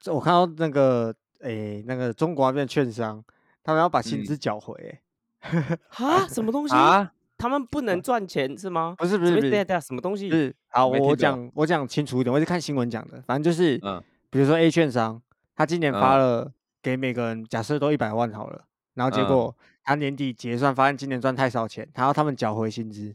这我看到那个诶、那个中国那边的券商，他们要把薪嗯资缴回、欸哈，什么 东西？啊，他们不能赚钱是吗？不是不是不是什么对对什么东西？是好，我我听懂讲我讲清楚一点，我是看新闻讲的，反正就是，嗯比如说 A 券商，他今年发嗯了给每个人，假设都一百万好了，然后结嗯果他年底结算发现今年赚太少钱，他要他们缴回薪资。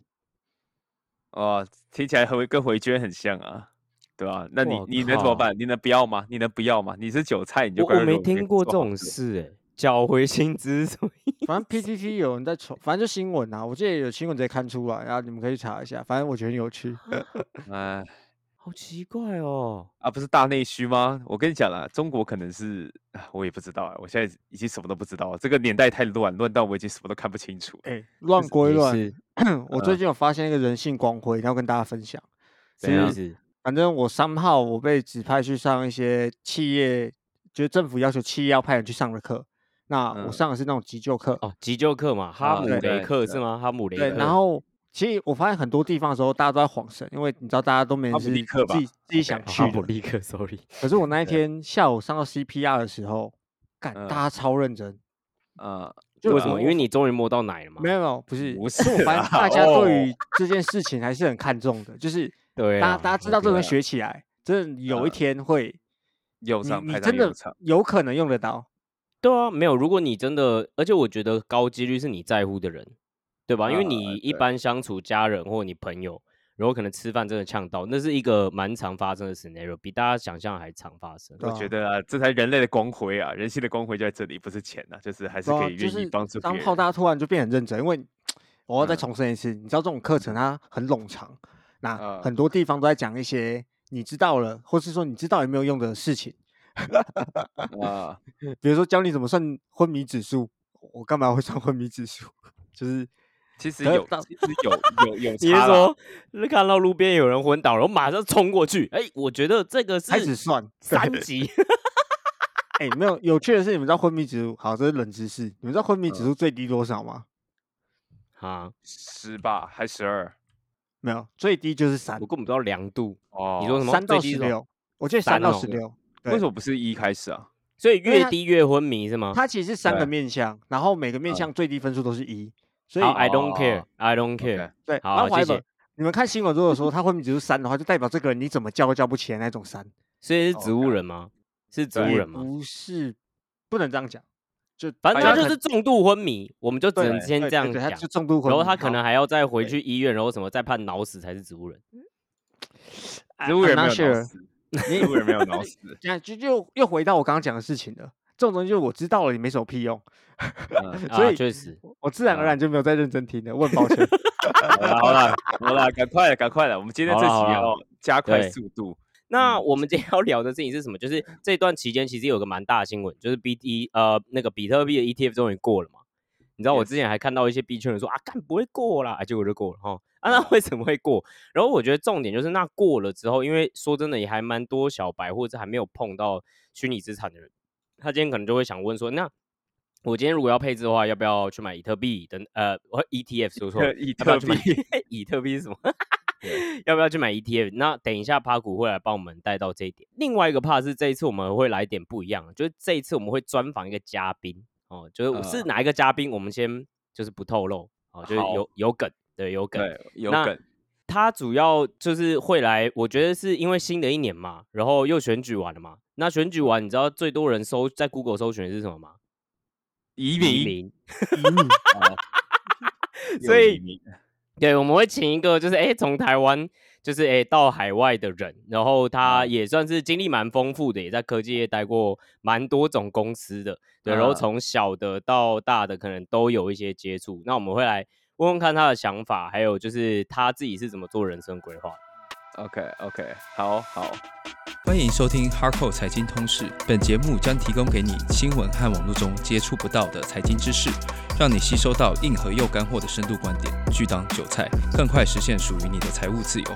哦，听起来和跟回捐很像啊，对吧、那你你能怎么靠办？你能不要吗？你能不要吗？你是韭菜，你就我我没听过这种事哎，缴回薪资什么意反正 PTT 有人在传，反正就新闻啊，我记得有新闻直接看出来，然后你们可以查一下，反正我觉得很有趣。哎好奇怪哦。啊，不是大内需吗？我跟你讲了，中国可能是，啊我也不知道啊，我现在已经什么都不知道了，这个年代太乱，乱到我已经什么都看不清楚了。哎、乱归乱，我最近有发现一个人性光辉，然后跟大家分享。什么意是思？反正我三号我被指派去上一些企业，就是政府要求企业要派人去上的课。那我嗯上的是那种急救课，哦，急救课嘛，哈啊姆雷克是吗？哈姆雷克对。克。然后其实我发现很多地方的时候，大家都在晃神，因为你知道大家都没哈人是自己自己想去的。哈姆立克，sorry。可是我那一天下午上到 CPR 的时候，干嗯大家超认真。呃，就为什么？因为你终于摸到奶了嘛。没有没有，不是，不是我是啦发现大家哦对于这件事情还是很看重的，就是大家对啊，大家知道这个学起来，真的有一嗯天会，你右上派你真的有可能用得到。对啊，没有。如果你真的，而且我觉得高几率是你在乎的人，对吧？因为啊你一般相处家人或你朋友，然后可能吃饭真的呛到，那是一个蛮常发生的 scenario，比大家想象还常发生。啊我觉得啊，这才人类的光辉啊，人性的光辉就在这里，不是钱啊，就是还是可以就是愿意帮助别当人。炮大家突然就变很认真，因为 我要再嗯重申一次，你知道这种课程它很冗长，很多地方都在讲一些你知道了，或是说你知道有没有用的事情，啊，比如说教你怎么算昏迷指数，我干嘛会算昏迷指数？就是其实有，可是到其实有有有 你是说，是看到路边有人昏倒，然后马上冲过去？哎，我觉得这个是开始算三级。哎、没有有趣的是，你们知道昏迷指数？好，这是冷知识。你们知道昏迷指嗯数最低多少吗？啊，十吧，还十二没有，最低就是三我，根本不知道量度。哦。你说什么？三到最低是什么？十六，我记得三三哦到十六。为什么不是一开始啊？所以越低越昏迷是吗？它其实是三个对面向，然后每个面嗯向最低分数都是一，所以好，I don't 哦 care，I don't care。对，好然后谢谢你们看新闻如果说他昏迷指数三的话，就代表这个人你怎么叫都叫不起来那种三，所以是植物人吗？是植物对人吗？不是，不能这样讲，就反正他就是重度昏迷，我们就只能先这样讲他就。重度昏迷，然后他可能还要再回去医院，然后什么再判脑死才是植物人。啊植物人没有脑 sure 死，植物人没有脑死。这样就就又回到我刚刚讲的事情了。这种东西就是我知道了，也没什么屁用，所以确实，我自然而啊然就没有再认真听了。我很抱歉。好了好了好了，赶快了赶快了，我们今天这期要加快速度。那嗯我们今天要聊的事情是什么？就是这段期间其实有个蛮大的新闻，就是 B T 呃那个比特币的 ETF 终于过了嘛。你知道我之前还看到一些币圈人说啊，干不会过啦，结果就过了哈。啊，那为什么会过？然后我觉得重点就是那过了之后，因为说真的也还蛮多小白或者还没有碰到虚拟资产的人，他今天可能就会想问说，那我今天如果要配置的话，要不要去买比特币等呃我 ETF 说错了，以要不要去买特币，比特币是什么？对要不要去买 ETF？那等一下趴股会来帮我们带到这一点。另外一个 part 是这一次我们会来一点不一样，就是这一次我们会专访一个嘉宾哦，就是我是呃哪一个嘉宾，我们先就是不透露哦，就是有有梗，对，有梗。有那梗。他主要就是会来，我觉得是因为新的一年嘛，然后又选举完了嘛。那选举完，你知道最多人搜在 Google 搜寻的是什么吗？移民移民，所以对，我们会请一个就是哎从台湾就是哎到海外的人，然后他啊也算是经历蛮丰富的，也在科技业待过蛮多种公司的，对，然后啊从小的到大的可能都有一些接触。那我们会来问问看他的想法，还有就是他自己是怎么做人生规划的。OK OK，好好。欢迎收听 Harco 财经通识。本节目将提供给你新闻和网络中接触不到的财经知识，让你吸收到硬核又干货的深度观点，拒当韭菜，更快实现属于你的财务自由。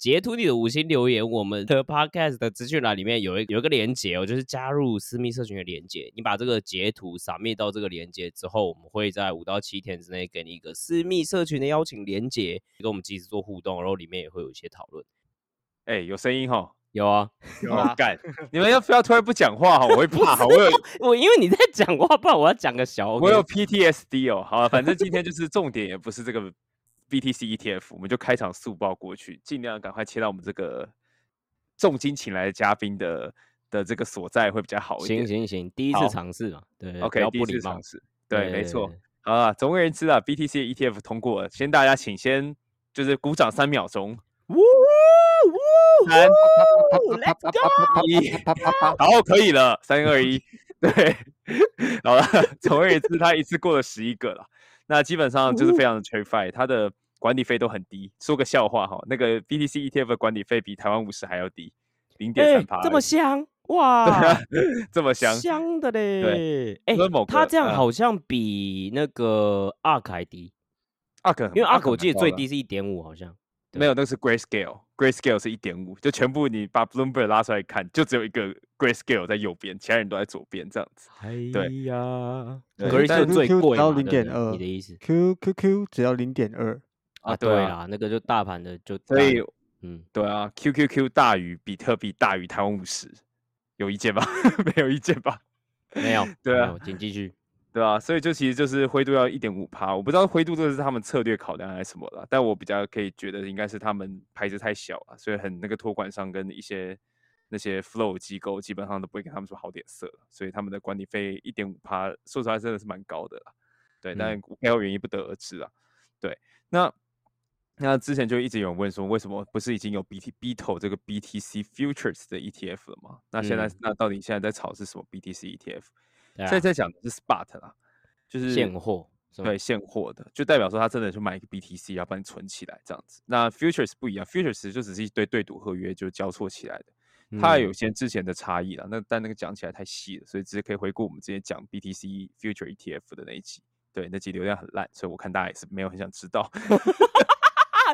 截图你的五星留言。我们的 podcast 的资讯栏里面有一有一个连接哦，就是加入私密社群的连接。你把这个截图扫灭到这个连接之后，我们会在五到七天之内给你一个私密社群的邀请连接，跟我们及时做互动，然后里面也会有一些讨论。哎、有声音哈，有啊，有啊，哦 干，你们要不要突然不讲话哈？我会 怕哈，我有我因为你在讲话，不然我要讲个小。我有 PTSD 哦。好啊，反正今天就是重点，也不是这个 BTC ETF，我们就开场速报过去，尽量赶快切到我们这个重金请来的嘉宾的的这个所在会比较好一点。行行行，第一次尝试嘛，对 OK，第一要不礼貌次尝。试，对，没错。好啊，总而言之啊，BTC 的 ETF 通过了，先大家请先就是鼓掌三秒钟，呜呜三，Let's go！一，好，可以了，三二一，对，好了，总而言之，它一次过了十一个了，那基本上就是非常的 t r a f i 它的管理费都很低。说个笑话哈，那个 BTC ETF 的管理费比台湾五十还要低，零点哎三趴，这么香 对哇啊，这么香，香的嘞！哎它这样好像比那个 ARK 还低，ARK，因为 ARK 我记得最低是一点五，好像。对没有，那个是 Grayscale，Grayscale 是一点五，就全部你把 Bloomberg 拉出来看，就只有一个 Grayscale 在右边，其他人都在左边这样子。哎对呀，对格瑞但是最贵只要嘛对不对0.2你的意思 Q Q Q 只要零点二，啊？对啊那个就大盘的就所以嗯，对啊，QQQ 大于比特币大于台湾五十，有意见吧？没有意见吧？没有，对啊请继续。对啊，所以就其实就是灰度要一点五趴，我不知道灰度这个是他们策略考量还是什么了，但我比较可以觉得应该是他们牌子太小了，所以很那个托管商跟一些那些 flow 机构基本上都不会给他们说好脸色了，所以他们的管理费一点五趴，说实话真的是蛮高的啦。对，但背后原因不得而知啊。对，那那之前就一直有人问说，为什么不是已经有 BT BTO 这个 BTC Futures 的 ETF 了吗？那现在、嗯那到底现在在炒是什么 BTC ETF？啊现在在讲的是 spot 啦，就是现货对现货的，就代表说他真的去买一个 BTC，要帮你存起来这样子。那 futures 不一样，futures 就只是一堆对赌合约就交错起来的，它嗯有些之前的差异啦。那但那个讲起来太细了，所以直接可以回顾我们之前讲 BTC future ETF 的那一集。对，那集流量很烂，所以我看大家也是没有很想知道。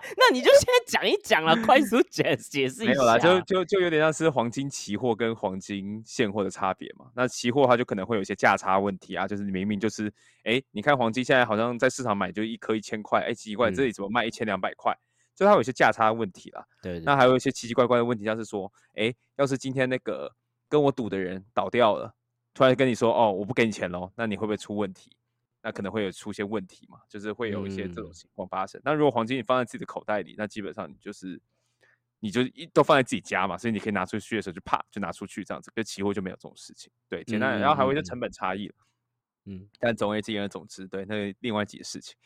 啊，那你就先讲一讲了，快速解 解释一下。没有啦，就就就有点像是黄金期货跟黄金现货的差别嘛。那期货它就可能会有一些价差问题啊，就是你明明就是，哎，你看黄金现在好像在市场买就一颗一千块，哎，奇怪，这嗯里怎么卖一千两百块？就它有一些价差问题啦。对对，那还有一些奇奇怪怪的问题，像是说，哎，要是今天那个跟我赌的人倒掉了，突然跟你说，哦，我不给你钱喽，那你会不会出问题？那可能会有出现问题嘛，就是会有一些这种嗯情况发生。那如果黄金你放在自己的口袋里，那基本上你就是你就一都放在自己家嘛，所以你可以拿出去的时候就啪就拿出去这样子。跟期货就没有这种事情，对，简单，嗯然后还有一些嗯成本差异。嗯但总而言之，总之，对，那另外几个事情，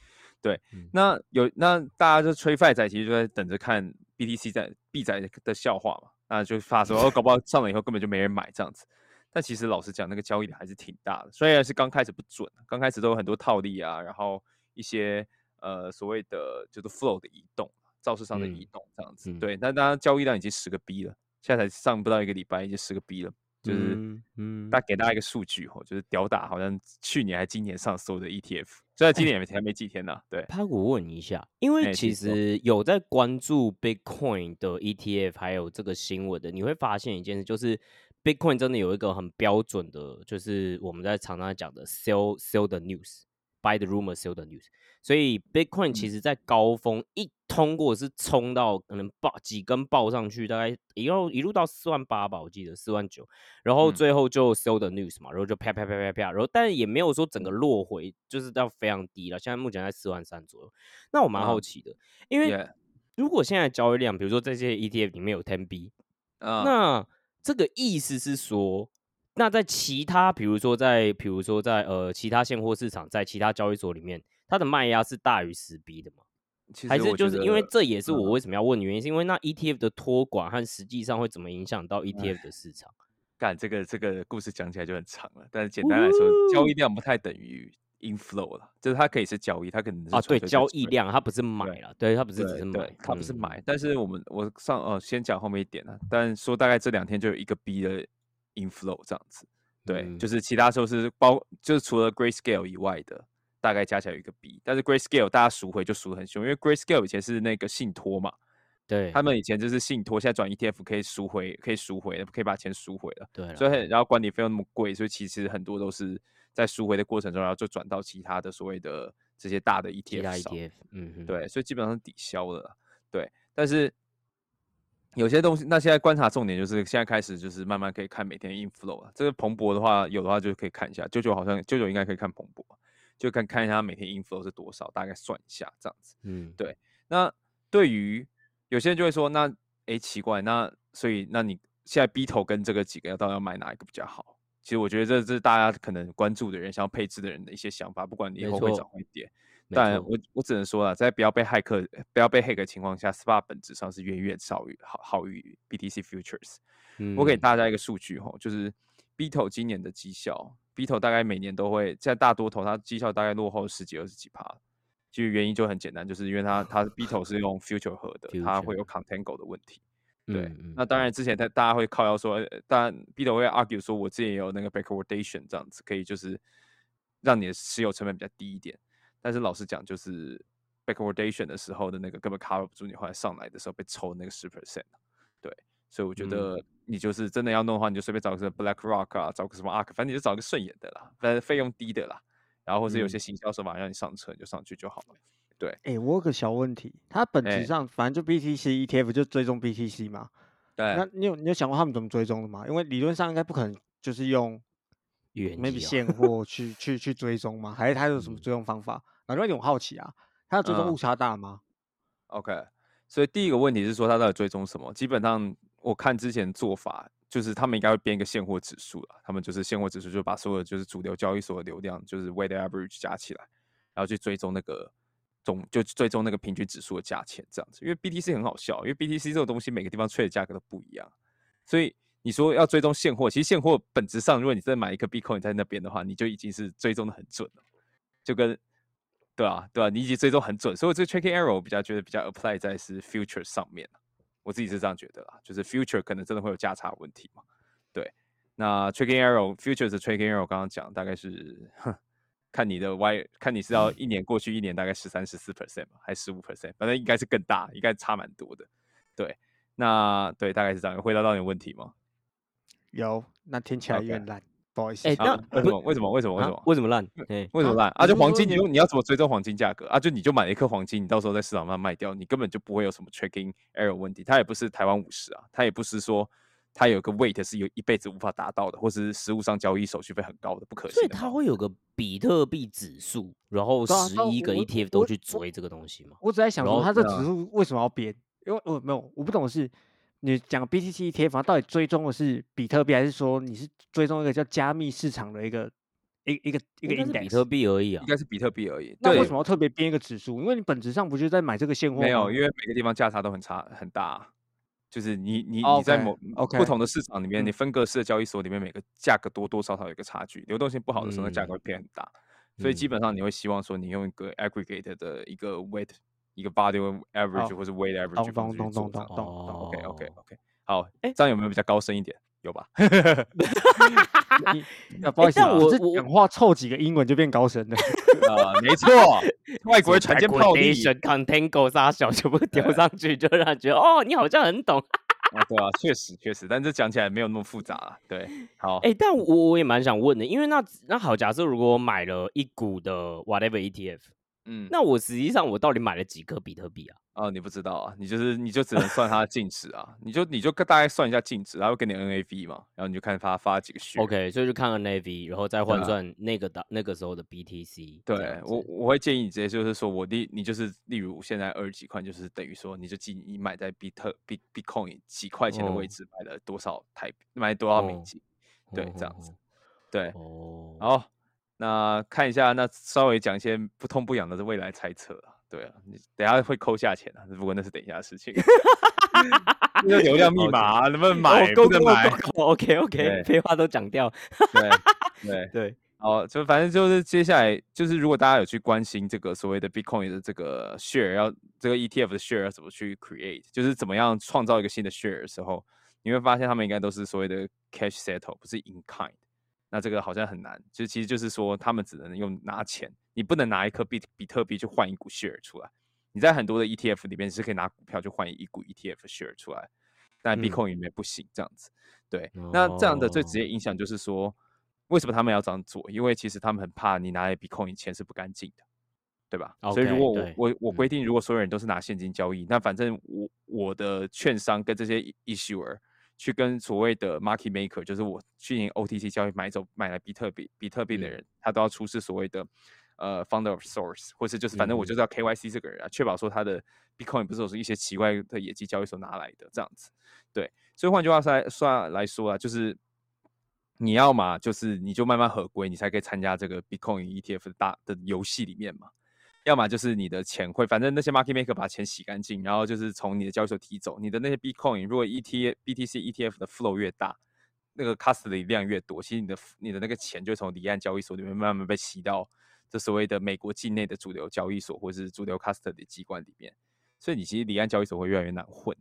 对，嗯那有那大家就吹快仔，其实就在等着看 BTC 在币仔的笑话嘛，那就发说，哦，搞不好上了以后根本就没人买这样子。但其实老实讲，那个交易量还是挺大的，虽然是刚开始不准，刚开始都有很多套利啊，然后一些呃所谓的就是 flow 的移动，造势上的移嗯动这样子，嗯对，但当然交易量已经十个 B 了，现在才上不到一个礼拜，已经十个 B 了。就是嗯嗯大给大家一个数据哦，就是屌打好像去年还今年上所有的 ETF，虽然今年也才没几天呢、对，潘我问一下，因为哎其实有在关注 Bitcoin 的 ETF 还有这个新闻的，你会发现一件事，就是 Bitcoin 真的有一个很标准的，就是我们在常常讲的 sell sell the news，buy the rumor sell the news。所以 Bitcoin 其嗯。实在高峰一通过是冲到可能爆几根爆上去，大概一路一路到四万八吧，我记得四万九，然后嗯。最后就 sell the news 嘛，然后就啪啪啪啪啪，然后但也没有说整个落回，就是到非常低了，现在目前在四万三左右。那我蛮好啊奇的，因为如果现在交易量，比如说在这些 ETF 里面有 Ten B，啊，那这个意思是说，那在其他，比如说在，比如说在呃其他现货市场，在其他交易所里面，它的卖压是大于十 B 的吗？其还是就是因为得这也是我嗯为什么要问的原因，是因为那 ETF 的托管和实际上会怎么影响到 ETF 的市场？干这个这个故事讲起来就很长了，但是简单来说，交易量不太等于 inflow 了，就是它可以是交易，它可能是啊，对，交易量它不是买了，对，它不是只对是买，，它不是嗯，买，但是我们我上呃先讲后面一点啊，但说大概这两天就有一个 B 的 inflow 这样子，对，嗯。就是其他时候是包，就是除了 Grayscale 以外的，大概加起来有一个 B，但是 Grayscale 大家赎回就赎得很凶，因为 Grayscale 以前是那个信托嘛，对，他们以前就是信托，现在转 ETF 可以赎回，可以赎回的，可以把钱赎回了。对，所以然后管理费用那么贵，所以其实很多都是在赎回的过程中，然后就转到其他的所谓的这些大的 ETF 上。ETF，嗯哼，对，所以基本上是抵消了啦。对，但是有些东西，那现在观察重点就是现在开始就是慢慢可以看每天 inflow 了。这个彭博的话，有的话就可以看一下。舅舅好像舅舅应该可以看彭博，就看看一下他每天 inflow 是多少，大概算一下这样子。嗯，对那对于有些人就会说，那诶奇怪，那所以那你现在 B 头跟这个几个要到底要买哪一个比较好？其实我觉得这这是大家可能关注的人、想要配置的人的一些想法，不管你以后会错涨会跌。但我我只能说了，在不要被骇客、不要被黑客的情况下，SPA 本质上是远远少于好好于 BTC Futures。我给嗯大家一个数据哈，就是 B 头今年的绩效，B 头大概每年都会在大多头，它绩效大概落后十几二十几趴。其实原因就很简单，就是因为它它 B 头是用 Future 合的，它会有 Contango 的问题。对，嗯那当然之前他大家会靠要说，呃当然 B 头会 argue 说，我之前也有那个 backwardation 这样子，可以就是让你的持有成本比较低一点。但是老实讲，就是 backwardation 的时候的那个根本 cover 不住你后来上来的时候被抽那个十 percent。对，所以我觉嗯得你就是真的要弄的话，你就随便找个 BlackRock 啊，找个什么 ARK，反正你就找个顺眼的啦，反正费用低的啦，然后或是有些嗯行销手法让你上车，你就上去就好了。对哎、我有个小问题，它本哎质上反正就 BTC ETF 就追踪 BTC 嘛。对那你有你有想过他们怎么追踪的吗？因为理论上应该不可能就是用原 maybe 现货去去去追踪吗？还是它有什么嗯追踪方法？反正有点好奇啊，它的追踪嗯误差大吗？OK，所以第一个问题是说它到底追踪什么？基本上我看之前做法，就是他们应该会编一个现货指数了。他们就是现货指数，就把所有就是主流交易所的流量，就是 weighted average 加起来，然后去追踪那个总就追踪那个平均指数的价钱这样子。因为 BTC 很好笑，因为 BTC 这种东西每个地方吹的价格都不一样，所以你说要追踪现货，其实现货本质上，如果你真的买一个 Bitcoin 在那边的话，你就已经是追踪的很准了，就跟对啊，对啊，你已经追踪很准，所以这个 tracking error 我比较觉得比较 apply 在是 future 上面我自己是这样觉得啦，就是 future 可能真的会有价差问题嘛。对，那 tracking error futures 的 tracking error 刚刚讲大概是，哼看你的 y 看你是要一年过去一年大概十三十四 percent 嘛，还十五 percent，反正应该是更大，应该差蛮多的。对，那对大概是这样。有回答到你的问题吗？有，那听起来有点烂，不好意思。哎啊那为什么？为什么？为什么？为什啊么？为什么烂？哎，啊为什么烂啊？就黄金，你你要怎么追踪黄金价格啊？就你就买了一颗黄金，你到时候在市场上卖掉，你根本就不会有什么 tracking error 问题。它也不是台湾五十啊，它也不是说它有个 weight 是有一辈子无法达到的，或是实物上交易手续费很高的，不可所以行的嘛。它会有个比特币指数，然后十一个我 ETF 都去追这个东西嘛？我只在想说，它这指数为什么要编？因为我没有，我不懂的是，你讲 BTC ETF 它到底追踪的是比特币，还是说你是追踪一个叫加密市场的一个一一个一个 index？比特币而已啊应。该是比特币而已。那为什么要特别编一个指数？因为你本质上不就是在买这个现货吗？没有，因为每个地方价差都很差很大啊、就是你你哦你在某不同的市场里面，嗯你分隔式的交易所里面，每个价格多多少少有一个差距，流动性不好的时候，那价格嗯会变很大。所以基嗯本上你会希望说，你用一个 aggregate 的一个 weight 一个 body average 哦或是 weight average 方懂懂式去做这样懂懂懂懂。OK OK 哦 OK，好，哎这样有没有比较高深一点？有吧？你啊，不好意思我我讲话凑几个英文就变高深了。啊，没错，外国人传件炮利 Backwardation Contango 啥小全部丢上去，就让人觉得哦，你好像很懂。啊，对啊，确实确实，但这讲起来没有那么复杂啊。对，好，哎、但我我也蛮想问的，因为那那好，假设如果我买了一股的 whatever ETF，嗯，那我实际上我到底买了几颗比特币啊？哦，你不知道啊，你就是你就只能算它的净值啊，你就你就大概算一下净值，然后给你 NAV 嘛，然后你就看它发几个 share。OK，所以就看 NAV，然后再换啊算那个的那个时候的 BTC 对。我我会建议你直接就是说我例你就是例如现在二十几块，就是等于说你就记你买在比特币 Bitcoin 几块钱的位哦置买了多少台币，买多少美哦金，对，这样子哦。对，哦，好，那看一下，那稍微讲一些不痛不痒的未来猜测啊。对啊，你等下会扣下钱啊，不过那是等一下的事情。那个流量密码啊能不能买？不能买。OK OK，废话都讲掉。对对，对，好，就反正就是接下来就是，如果大家有去关心这个所谓的 Bitcoin 的这个 share，要这个 ETF 的 share 要怎么去 create，就是怎么样创造一个新的 share 的时候，你会发现他们应该都是所谓的 cash settle，不是 in kind。那这个好像很难，就其实就是说他们只能用拿钱，你不能拿一颗比比特币去换一股 share 出来。你在很多的 ETF 里面是可以拿股票去换一股 ETF share 出来，但嗯 Bitcoin 里面不行这样子。对，那这样的最直接哦影响就是说，为什么他们要这样做？因为其实他们很怕你拿来 Bitcoin 钱是不干净的，对吧所以如果我我我嗯规定，如果所有人都是拿现金交易，那反正我我的券商跟这些 issuer 去跟所谓的 market maker，就是我去年 OTC 交易买走买来比特币比特币的嗯人，他都要出示所谓的呃 founder of source，或是就是反正我嗯就是要 KYC 这个人啊，确保说他的 Bitcoin 不是有一些奇怪的野鸡交易所拿来的这样子。对，所以换句话说来说来说啊，就是你要嘛，就是你就慢慢合规，你才可以参加这个 Bitcoin ETF 的大的游戏里面嘛。要么就是你的钱会，反正那些 market maker 把钱洗干净，然后就是从你的交易所提走你的那些 Bitcoin。如果 ET BTC ETF 的 flow 越大，那个 custody 量越多，其实你的你的那个钱就从离岸交易所里面慢慢被吸到这所谓的美国境内的主流交易所或者是主流 custody 机关里面。所以你其实离岸交易所会越来越难混，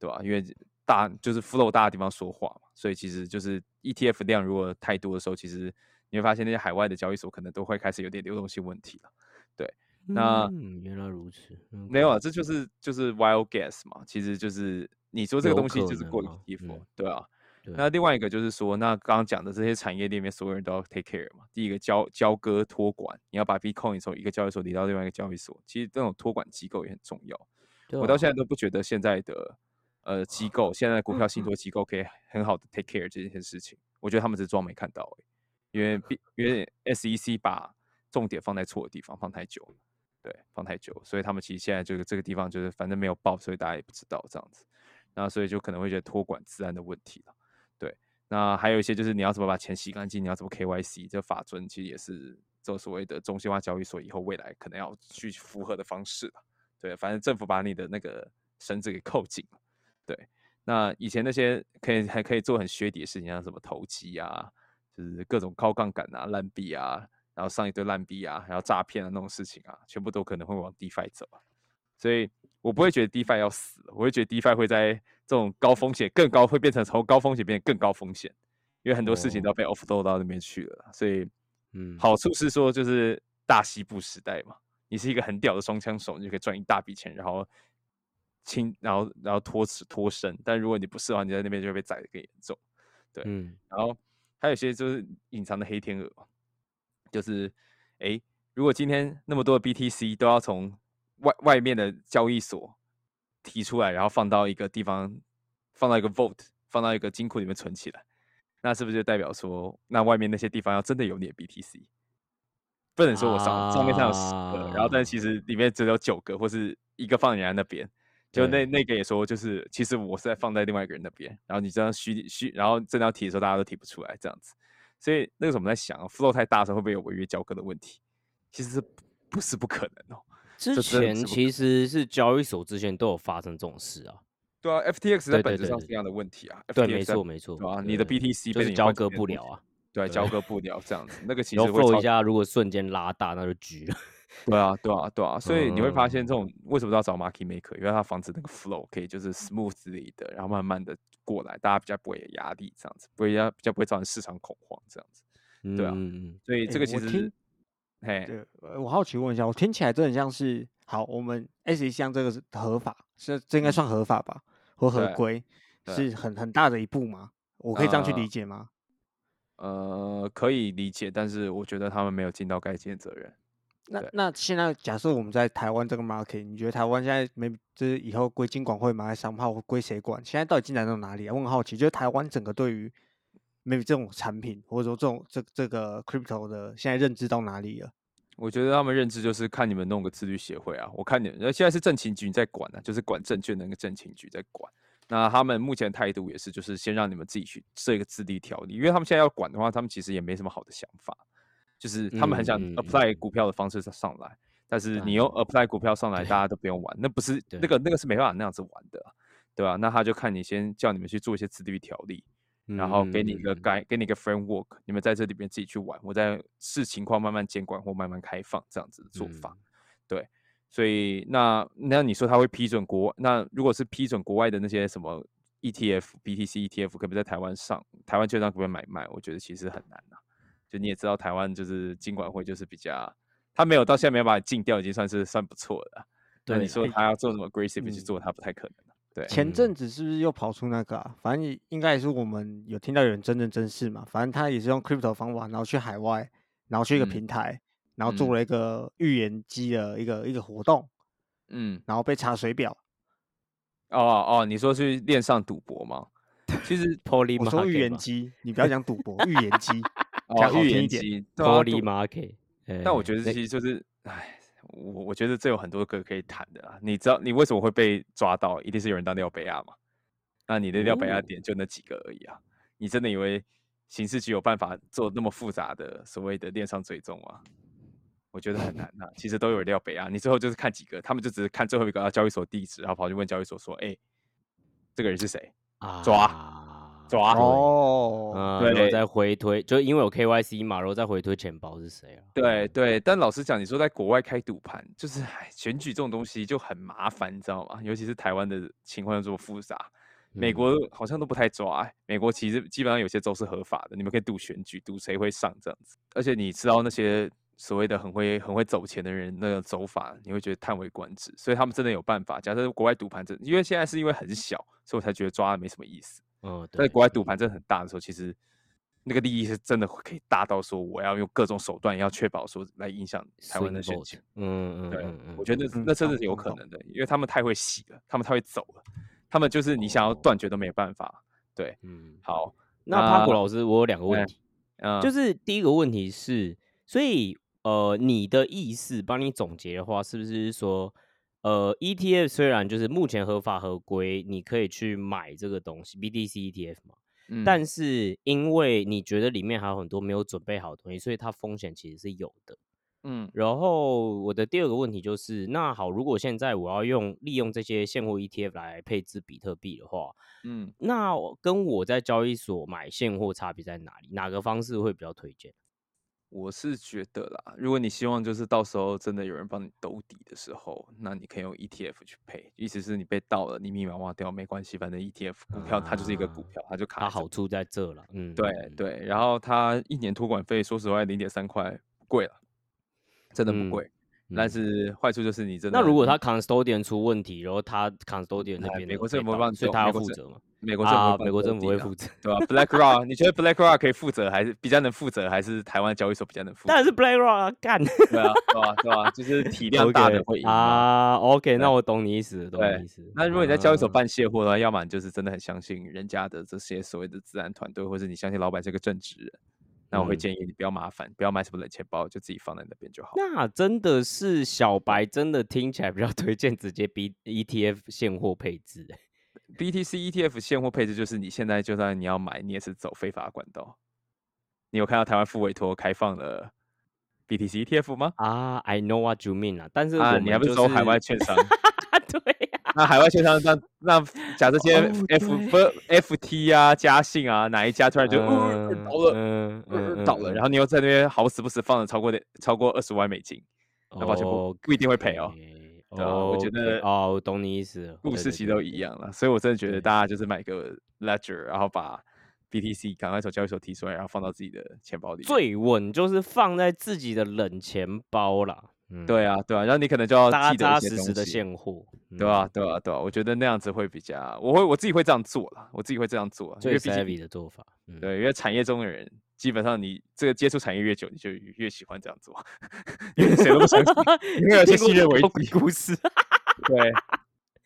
对吧？因为大就是 flow 大的地方说话嘛，所以其实就是 ETF 量如果太多的时候，其实你会发现那些海外的交易所可能都会开始有点流动性问题了。对 那嗯，原来如此，没有啊，这就是就是 wild guess 嘛，其实就是你说这个东西就是过能啊 ETF，、嗯对啊。对那另外一个就是说，那刚刚讲的这些产业链里面，所有人都要 take care 嘛。第一个交交割托管，你要把 Bitcoin 从一个交易所移到另外一个交易所，其实这种托管机构也很重要。啊我到现在都不觉得现在的呃机构，现在的股票信 托机构可以很好的 take care 这件事情。我觉得他们只是装没看到而已，因为 B 因为 SEC 把重点放在错的地方，放太久了，对，放太久，所以他们其实现在这个这个地方就是反正没有报，所以大家也不知道这样子，那所以就可能会觉得托管自安的问题了，对。那还有一些就是你要怎么把钱洗干净，你要怎么 KYC，这法尊其实也是做所谓的中心化交易所以后未来可能要去符合的方式了。对，反正政府把你的那个绳子给扣紧了。对，那以前那些可以还可以做很削底的事情，像什么投机啊，就是各种高杠杆啊、烂币啊，然后上一堆烂币啊，然后诈骗啊那种事情啊，全部都可能会往 DeFi 走啊。所以我不会觉得 DeFi 要死，我会觉得 DeFi 会在这种高风险更高，会变成从高风险变成更高风险，因为很多事情哦都要被 offload 到那边去了。所以嗯，好处是说，就是大西部时代嘛，你是一个很屌的双枪手，你就可以赚一大笔钱，然后轻，然后然后脱齿脱身。但如果你不是的话，你在那边就会被宰的更严重。对嗯，然后还有一些就是隐藏的黑天鹅嘛，就是诶，如果今天那么多的 BTC 都要从外外面的交易所提出来，然后放到一个地方，放到一个 Vote，放到一个金库里面存起来，那是不是就代表说，那外面那些地方要真的有你的 BTC？不能说我上账面上有十个，然后但啊其实里面只有九个，或是一个放人家那边。就那那个也说，就是其实我是在放在另外一个人那边，然后你这样虚虚，然后真的要提的时候，大家都提不出来这样子。所以那个时候我们在想啊，flow 太大的时候会不会有违约交割的问题？其实不不是不可能哦。之前其实是交易所之前都有发生这种事啊。对啊，FTX 在本质上是这样的问题啊。对没错没错。对啊，你的 BTC 被交割不了啊。对，交割不了这样子，那个其然后实会 flow 一下，如果瞬间拉大，那就局了。对啊，对啊，对啊，所以你会发嗯现这种为什么都要找 market maker，因为它防止那个 flow 可以就是 smoothly 的，然后慢慢的过来，大家比较不会有压力，这样子，不会压比较不会造成市场恐慌这样子。对啊所以这个其实嘿，我好奇问一下，我听起来真的很像是，好，我们 S 项这个是合法，是这应该算合法吧，或合规，是很很大的一步吗？我可以这样去呃理解吗？呃，可以理解，但是我觉得他们没有尽到该尽的责任。对那那现在假设我们在台湾这个 market，你觉得台湾现在没就是以后归金管会吗？还是商炮归谁管？现在到底进展到哪里啊？我很好奇，就是台湾整个对于 maybe 这种产品或者说这种这这个 crypto 的现在认知到哪里了？我觉得他们认知就是看你们弄个自律协会啊，我看你们，呃现在是政情局在管啊，就是管证券的那个政情局在管。那他们目前态度也是，就是先让你们自己去设一个自律条例，因为他们现在要管的话，他们其实也没什么好的想法，就是他们很想 apply 嗯股票的方式上来，但是你用 apply 股票上来，大家都不用玩，那不是那对个那个是没办法那样子玩的啊。对吧、那他就看你先叫你们去做一些自律条例，然后给你一个嗯该给你一个 framework，你们在这里边自己去玩，我在视情况慢慢监管或慢慢开放这样子的做法。嗯对，所以那那你说他会批准国？那如果是批准国外的那些什么 E ETF、BTC ETF，可不可以在台湾上？台湾券商可不可以买卖？我觉得其实很难呐、就你也知道，台湾就是金管会就是比较，他没有到现在没有把你禁掉，已经算是算不错的啊。那你说哎他要做什么 aggressive 去嗯做，他不太可能啊。对，前嗯阵子是不是又跑出那个啊？反正应该也是我们有听到有人真人真事嘛。反正他也是用 crypto 方法，然后去海外，然后去一个嗯平台，然后做嗯了一个预言机的一个一个活动，嗯，然后被查水表。哦哦，你说去链上赌博吗？其实 Poly 我说预言机，你不要讲赌博，预言机。哦讲好一点言机，对啊，Poly 赌 market，但我觉得那其实就是，哎，我我觉得这有很多个可以谈的啊。你知道你为什么会被抓到？一定是有人当廖北亚嘛？那你的廖北亚哦点就那几个而已啊。你真的以为刑事局有办法做那么复杂的所谓的链上追踪吗？我觉得很难啊。其实都有廖北亚，你最后就是看几个，他们就只是看最后一个啊交易所地址，然后跑去问交易所说：“哎、这个人是谁？抓啊抓哦，啊，对然后再回推，就因为有 KYC 嘛，然后再回推钱包是谁啊？对对，但老实讲，你说在国外开赌盘，就是唉选举这种东西就很麻烦，你知道吗？尤其是台湾的情况又这么复杂，美嗯国好像都不太抓、欸。美国其实基本上有些州是合法的，你们可以赌选举，赌谁会上这样子。而且你知道那些所谓的很会很会走钱的人那个走法，你会觉得叹为观止。所以他们真的有办法。假设国外赌盘真，因为现在是因为很小，所以我才觉得抓没什么意思。嗯，在对，国外赌。盘真的很大的时候，其实那个利益是真的可以大到说，我要用各种手段要确保说来影响台湾的选情。嗯嗯对，我觉得那真的是有可能的，因为他们太会洗了，他们太会走了，他们就是你想要断绝都没有办法。对，嗯，好，那帕古老师，我有两个问哎题，嗯，就。是第一个问题是，所以呃，你的意思帮你总结的话，是不是说，呃，ETF 虽然就是目前合法合规，你可以去买这个东西 BDC ETF 嘛，嗯但是因为你觉得里面还有很多没有准备好的东西，所以它风险其实是有的。嗯然后我的第二个问题就是，那好，如果现在我要用利用这些现货 ETF 来配置比特币的话，嗯，那我跟我在交易所买现货差别在哪里？哪个方式会比较推荐？我是觉得啦，如果你希望就是到时候真的有人帮你兜底的时候，那你可以用 ETF 去配，意思是你被盗了，你密码忘掉没关系，反正 ETF 股票它就是一个股啊票，它就卡它好处在这了，嗯，对嗯，对，然后它一年托管费，说实话零点三块不贵了，真的不嗯贵。但嗯是坏处就是你真的，那如果他你 custodian 出问题，然后他 custodian 那边哎美国政府会帮你所以他要负责嘛？美国政府美国政府会负责，对吧？BlackRock，你觉得 BlackRock 可以负责，还是比较能负责，还是台湾交易所比较能负责？当然是 BlackRock 啊干。对啊，对啊？对啊？就是体量大的会。啊，OK，那我懂你意思，懂你意思。那如果你在交易所啊办卸货的话，要么你就是真的很相信人家的这些所谓的自然团队，或者你相信老板是个正直人，那我会嗯建议你不要麻烦，不要买什么冷钱包，就自己放在那边就好。那真的是小白，真的听起来比较推荐直接 B ETF 现货配置欸。BTC ETF 现货配置就是你现在就算你要买，你也是走非法管道。你有看到台湾副委托开放了 BTC ETF 吗？啊，I know what you mean 啊，但是你还不是走海外券商？那海外券商那那假设今天哦 F 不 FT 啊、嘉信啊哪一家突然就呃嗯倒了，嗯呃倒了，然后你又在那边好死不死放了超过的超过二十万美金，那抱歉不不一定会赔哦。对啊我觉得哦，我懂你意思了。故事其实都一样了，所以我真的觉得对大家就是买个 Ledger，然后把 BTC 赶快从交易所提出来，然后放到自己的钱包里面。最稳就是放在自己的冷钱包啦。嗯，对啊，对啊，然后你可能就要扎记得扎一些实实的西现货，对啊，对啊，对啊，我觉得那样子会比较，我会我自己会这样做啦，我自己会这样做啊，因最为毕竟 savvy 的做法。嗯，对，因为产业中的人，基本上你这个接触产业越久，你就越喜欢这样做，因为谁都不相信，你 会有信任危机，故事。对，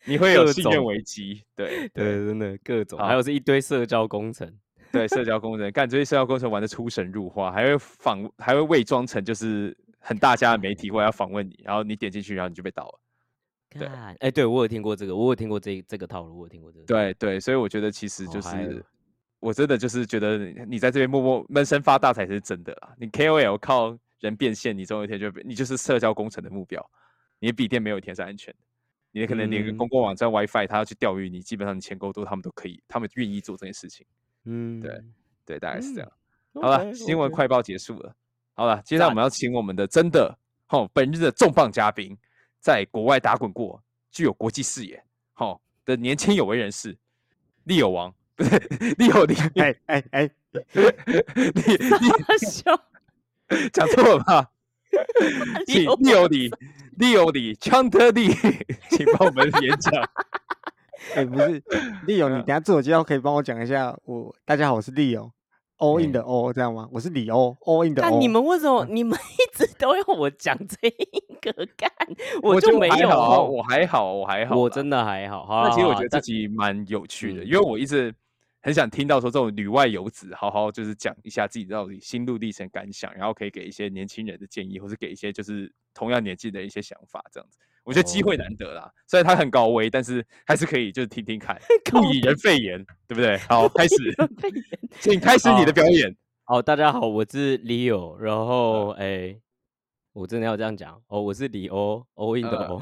你会有各信任种危机，对对，真的各种，好还有是一堆社交工程。对，社交工程干这些社交工程玩的出神入化，还会仿，还会伪装成就是很大家的媒体过来要访问你，然后你点进去，然后你就被盗了。对干，哎，对我有听过这个，我有听过这这个套路，我有听过这个。对对，所以我觉得其实就是，我真的就是觉得你你在这边默默闷声发大财是真的啦。你 KOL 靠人变现，你总有一天就被你就是社交工程的目标，你的笔电没有一天是安全的，你你可能连公共网站 WiFi，他要去钓鱼，你基本上你钱够多，他们都可以，他们愿意做这件事情。嗯，对对，大概是这嗯样。好了新闻快报结束了。好了，接下来我赞们要请我们的真的哦本日的重磅嘉宾，在国外打滚过，具有国际视野哦的年轻有为人士，利友王不是利友利哎哎哎，利利笑，讲错了吧？请友利友里利友里昌特利，请帮我们演讲。哎，不是利友，你嗯等下自我介绍可以帮我讲一下？我大家好，我是利友，all in 的 all 这样吗？我是李欧，all in 的但 all。你们为什么你们一直都要我讲这一个干？我就没有我还好，我还好。我真的还好。好那其实我觉得自己蛮有趣的，嗯因为我一直很想听到说这种旅外游子好好就是讲一下自己到底心路历程感想，然后可以给一些年轻人的建议，或是给一些就是同样年纪的一些想法，这样子。我觉得机会难得啦，虽然他很高危，但是还是可以就是听听看，高不以人肺炎，对不对？好，开始，请开始你的表演。好，大家好，我是 Leo，然嗯后哎、我真的要这样讲哦，我是李欧欧 in 的嗯欧，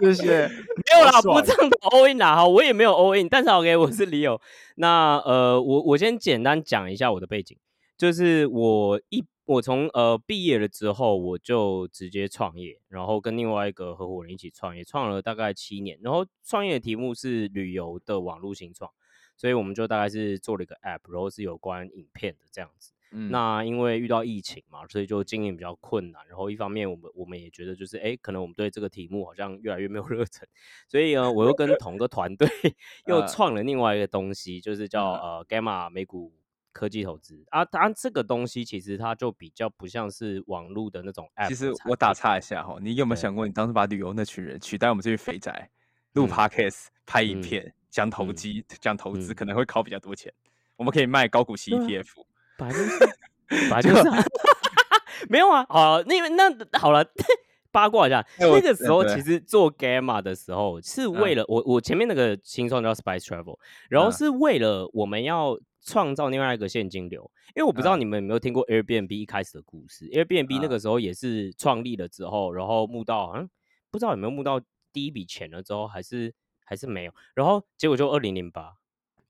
谢谢。没有啦，不这样的 all in 啦，好，我也没有 all in，但是 OK，我是 Leo。那呃，我我先简单讲一下我的背景，就是我一我从呃毕业了之后，我就直接创业，然后跟另外一个合伙人一起创业，创了大概七年，然后创业的题目是旅游的网络新创，所以我们就大概是做了一个 app，然后是有关影片的这样子。嗯那因为遇到疫情嘛，所以就经营比较困难。然后一方面，我们我们也觉得就是，哎，可能我们对这个题目好像越来越没有 热忱，所以呢，我又跟同个团队 又呃创了另外一个东西，就是叫嗯呃 Gamma 美股科技投资啊。当然，这个东西其实它就比较不像是网络的那种 app 其。实我打岔一下哈，你有没有想过，你当时把旅游那群人取代我们这群肥宅，录嗯 podcast、拍影嗯片、讲投嗯机、讲投资，嗯可能会考比较多钱。我们可以卖高股息 ETF，反正没有啊。好，那那好了，八卦一下，那个时候其实做 Gamma 的时候，是为嗯了、我我前面那个新创叫 Spice Travel，然后嗯是为了我们要创造另外一个现金流。因为我不知道嗯你们有没有听过 Airbnb 一开始的故事，Airbnb 那嗯个时候也是创立了之后，然后募到好像不知道有没有募到第一笔钱了之后，还是还是没有，然后结果就二零零八。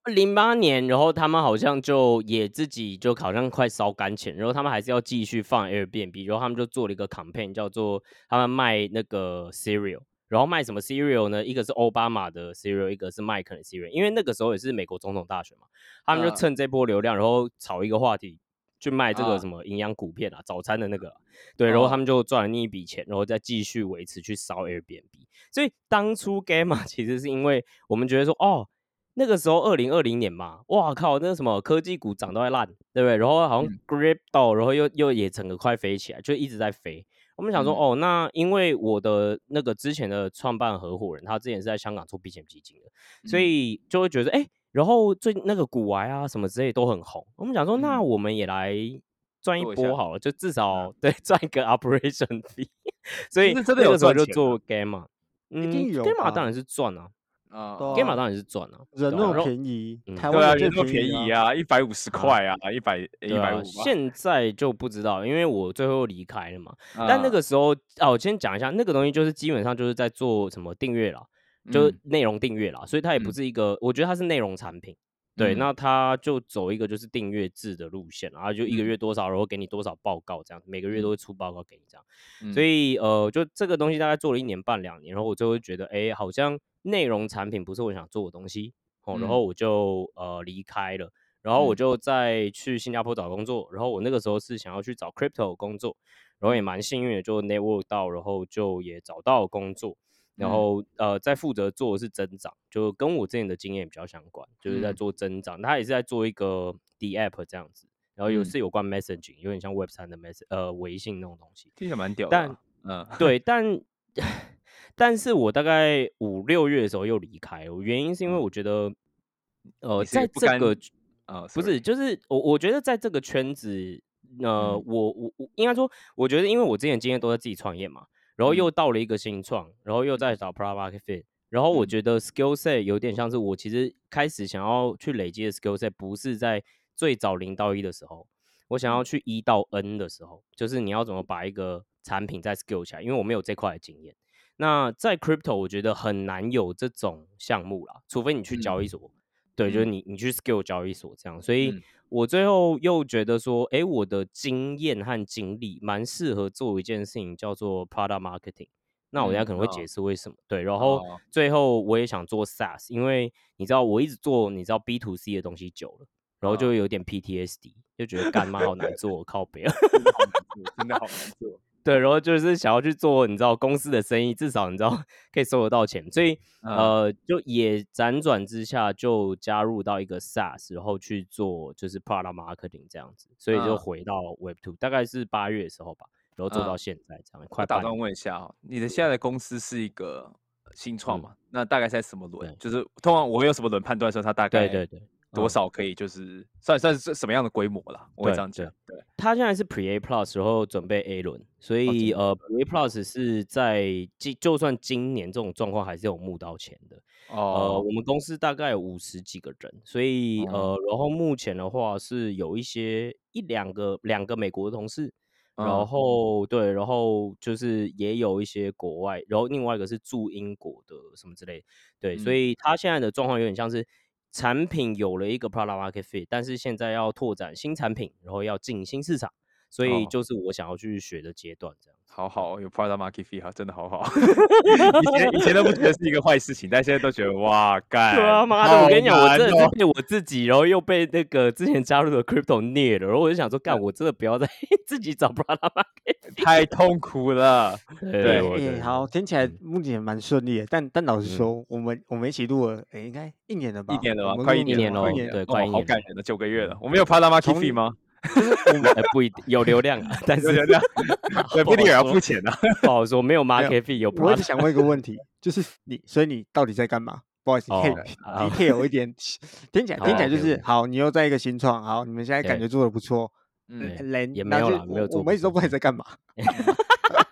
零八年，然后他们好像就也自己就好像快烧干钱，然后他们还是要继续放 Airbnb，然后他们就做了一个 campaign，叫做他们卖那个 cereal，然后卖什么 cereal 呢？一个是奥巴马的 cereal，一个是麦肯的 cereal，因为那个时候也是美国总统大选嘛，他们就嗯趁这波流量，然后炒一个话题，去卖这个啊什么营养股片啊，早餐的那个啊，对，然后他哦们就赚了那一笔钱，然后再继续维持去烧 Airbnb。所以当初 Gamma 其实是因为我们觉得说，哦，那个时候二零二零年嘛，哇靠，那个什么科技股涨到在烂，对不对？然后好像嗯 grip 到，然后又又也整个快飞起来，就一直在飞。我们想说，嗯哦，那因为我的那个之前的创办合伙人，他之前是在香港做避险基金的，所嗯以就会觉得，哎、然后最那个股癌啊什么之类都很红。我们想说，那嗯我们也来赚一波好了，就至少、对赚一个 operation fee。所以是真的有那个时候就做 Gamma，嗯定有，Gamma 吧当然是赚啊啊，Gamma 当然是赚啊，人那么对啊然后便宜嗯，对啊，台湾人那么便宜啊。啊，一百五十块啊，一百一对啊百五，现在就不知道，因为我最后离开了嘛。但那啊个时候啊，我先讲一下，那个东西就是基本上就是在做什么订阅啦，就是内容订阅啦，所以它也不嗯是一个，我觉得它是内容产品。对，嗯那它就走一个就是订阅制的路线，然后就一个嗯月多少，然后给你多少报告这样，每个月都会出报告给你这样。嗯所以呃，就这个东西大概做了一年半两年，然后我就会觉得，哎，好像内容产品不是我想做的东西哦，然后我就呃离开了，然后我嗯就再去新加坡找工作，然后我那个时候是想要去找 crypto 工作，然后也蛮幸运的，就 network 到，然后就也找到工作。然嗯后呃，在负责做的是增长，就跟我之前的经验比较相关，就是在嗯做增长。他也是在做一个 D app 这样子，然后有嗯是有关 messaging，有点像 Web 三的 mess 呃微信那种东西。听起来蛮屌的但啊，嗯，对，但 但是我大概五六月的时候又离开原因是因为嗯。我觉得，呃，在这个呃，不是，就是我我觉得在这个圈子，呃，嗯。我我我应该说，我觉得因为我之前经验都在自己创业嘛，然后嗯。又到了一个新创，然后又在找 product fit，然后我嗯。觉得 skill set 有点像是我其实开始想要去累积的 skill set，不是在最早零到一的时候，我想要嗯。去一到 N 的时候，就是你要怎么把一个产品再 skill 起来，因为我没有这块的经验。那在 crypto 我觉得很难有这种项目啦，除非你去交易所，对，就是嗯你你去 skill 交易所这样。所以嗯我最后又觉得说，诶，我的经验和经历蛮适合做一件事情，叫做 product marketing。那我等下可能会解释为什么。对，然后哦最后我也想做 SaaS，因为你知道我一直做你知道 B to C 的东西久了，然后就有点 PTSD，就觉得干妈好难做，靠北啊。真的好难做。对，然后就是想要去做，你知道公司的生意，至少你知道 可以收得到钱，所以、嗯呃，就也辗转之下就加入到一个 SaaS，然后去做就是 product marketing 这样子，所以就嗯回到 Web Two，、大概是八月的时候吧，然后做到嗯现在这样，快我打断。问一下哦，你的现在的公司是一个新创嗯嘛？那大概在什么轮？就是通常我们用什么轮判断说它大概对对对，多嗯少可以就是算算是什么样的规模啦？我这样讲。对，他现在是 Pre A Plus，然后准备 A 轮，所以、呃 Pre A Plus 是在今就算今年这种状况还是有募到钱的。呃，哦我们公司大概有五十几个人，所以、哦呃，然后目前的话是有一些一两个两个美国的同事，然嗯后对，然后就是也有一些国外，然后另外一个是住英国的什么之类的，对，所嗯以他现在的状况有点像是产品有了一个 product market fit，但是现在要拓展新产品，然后要进新市场，所以哦就是我想要去学的阶段，这样。好好有 product market Fee 哈，真的好好。以前以前都不觉得是一个坏事情，但现在都觉得哇 干。对啊，妈的！我跟你讲，我真的是被我自己，然后又被那个之前加入的 crypto 虐了，然后我就想说，干，我真的不要再 自己找 product market。太痛苦了。对好，听起来嗯目前蛮顺利的，但但老实嗯说，我们我们一起录了，诶，应该一年了吧？一年了吧，快一年了快年了，一年了快一年了好感人的九个月了。我们有 product market 不一定有流量啊，但是有流量 对，不一定有人要付钱的。不好说，没有 market fee 有我一。想问一个问题，就是你，所以你到底在干嘛？不好意思，可以哦好 detail 一点，听起来好听起来就是好，你又在一个新创，好，你们现在感对觉做的不错，嗯，人也没有啦然后就我没有做我们一直都不知道你在干嘛。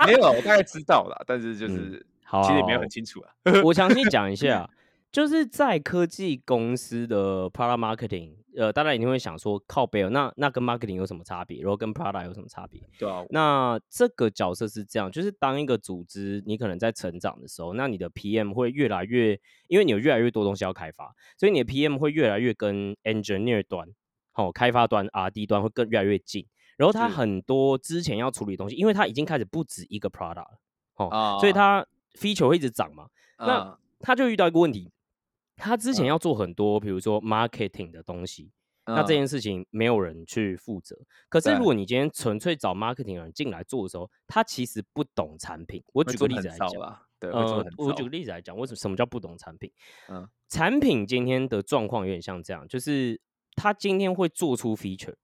没有，我大概知道了，但是就嗯是好其实也没有很清楚啊。我详细讲一下，就是在科技公司的 product marketing，呃，大家一定会想说，靠背哦，那那跟 marketing 有什么差别？然后跟 product 有什么差别？对啊，那这个角色是这样，就是当一个组织你可能在成长的时候，那你的 PM 会越来越，因为你有越来越多东西要开发，所以你的 PM 会越来越跟 engineer 端、好、开发端、RD 端会更越来越近。然后他很多之前要处理的东西，因为他已经开始不止一个 product 了，哦，啊所以他 feature 会一直涨嘛，那啊他就遇到一个问题，他之前嗯要做很多，比如说 marketing 的东西，那这嗯件事情没有人去负责。可是如果你今天纯粹找 marketing 人进来做的时候，他其实不懂产品。我举个例子来讲，呃，我举个例子来讲，为什么什么叫不懂产品？嗯产品今天的状况有点像这样，就是他今天会做出 feature，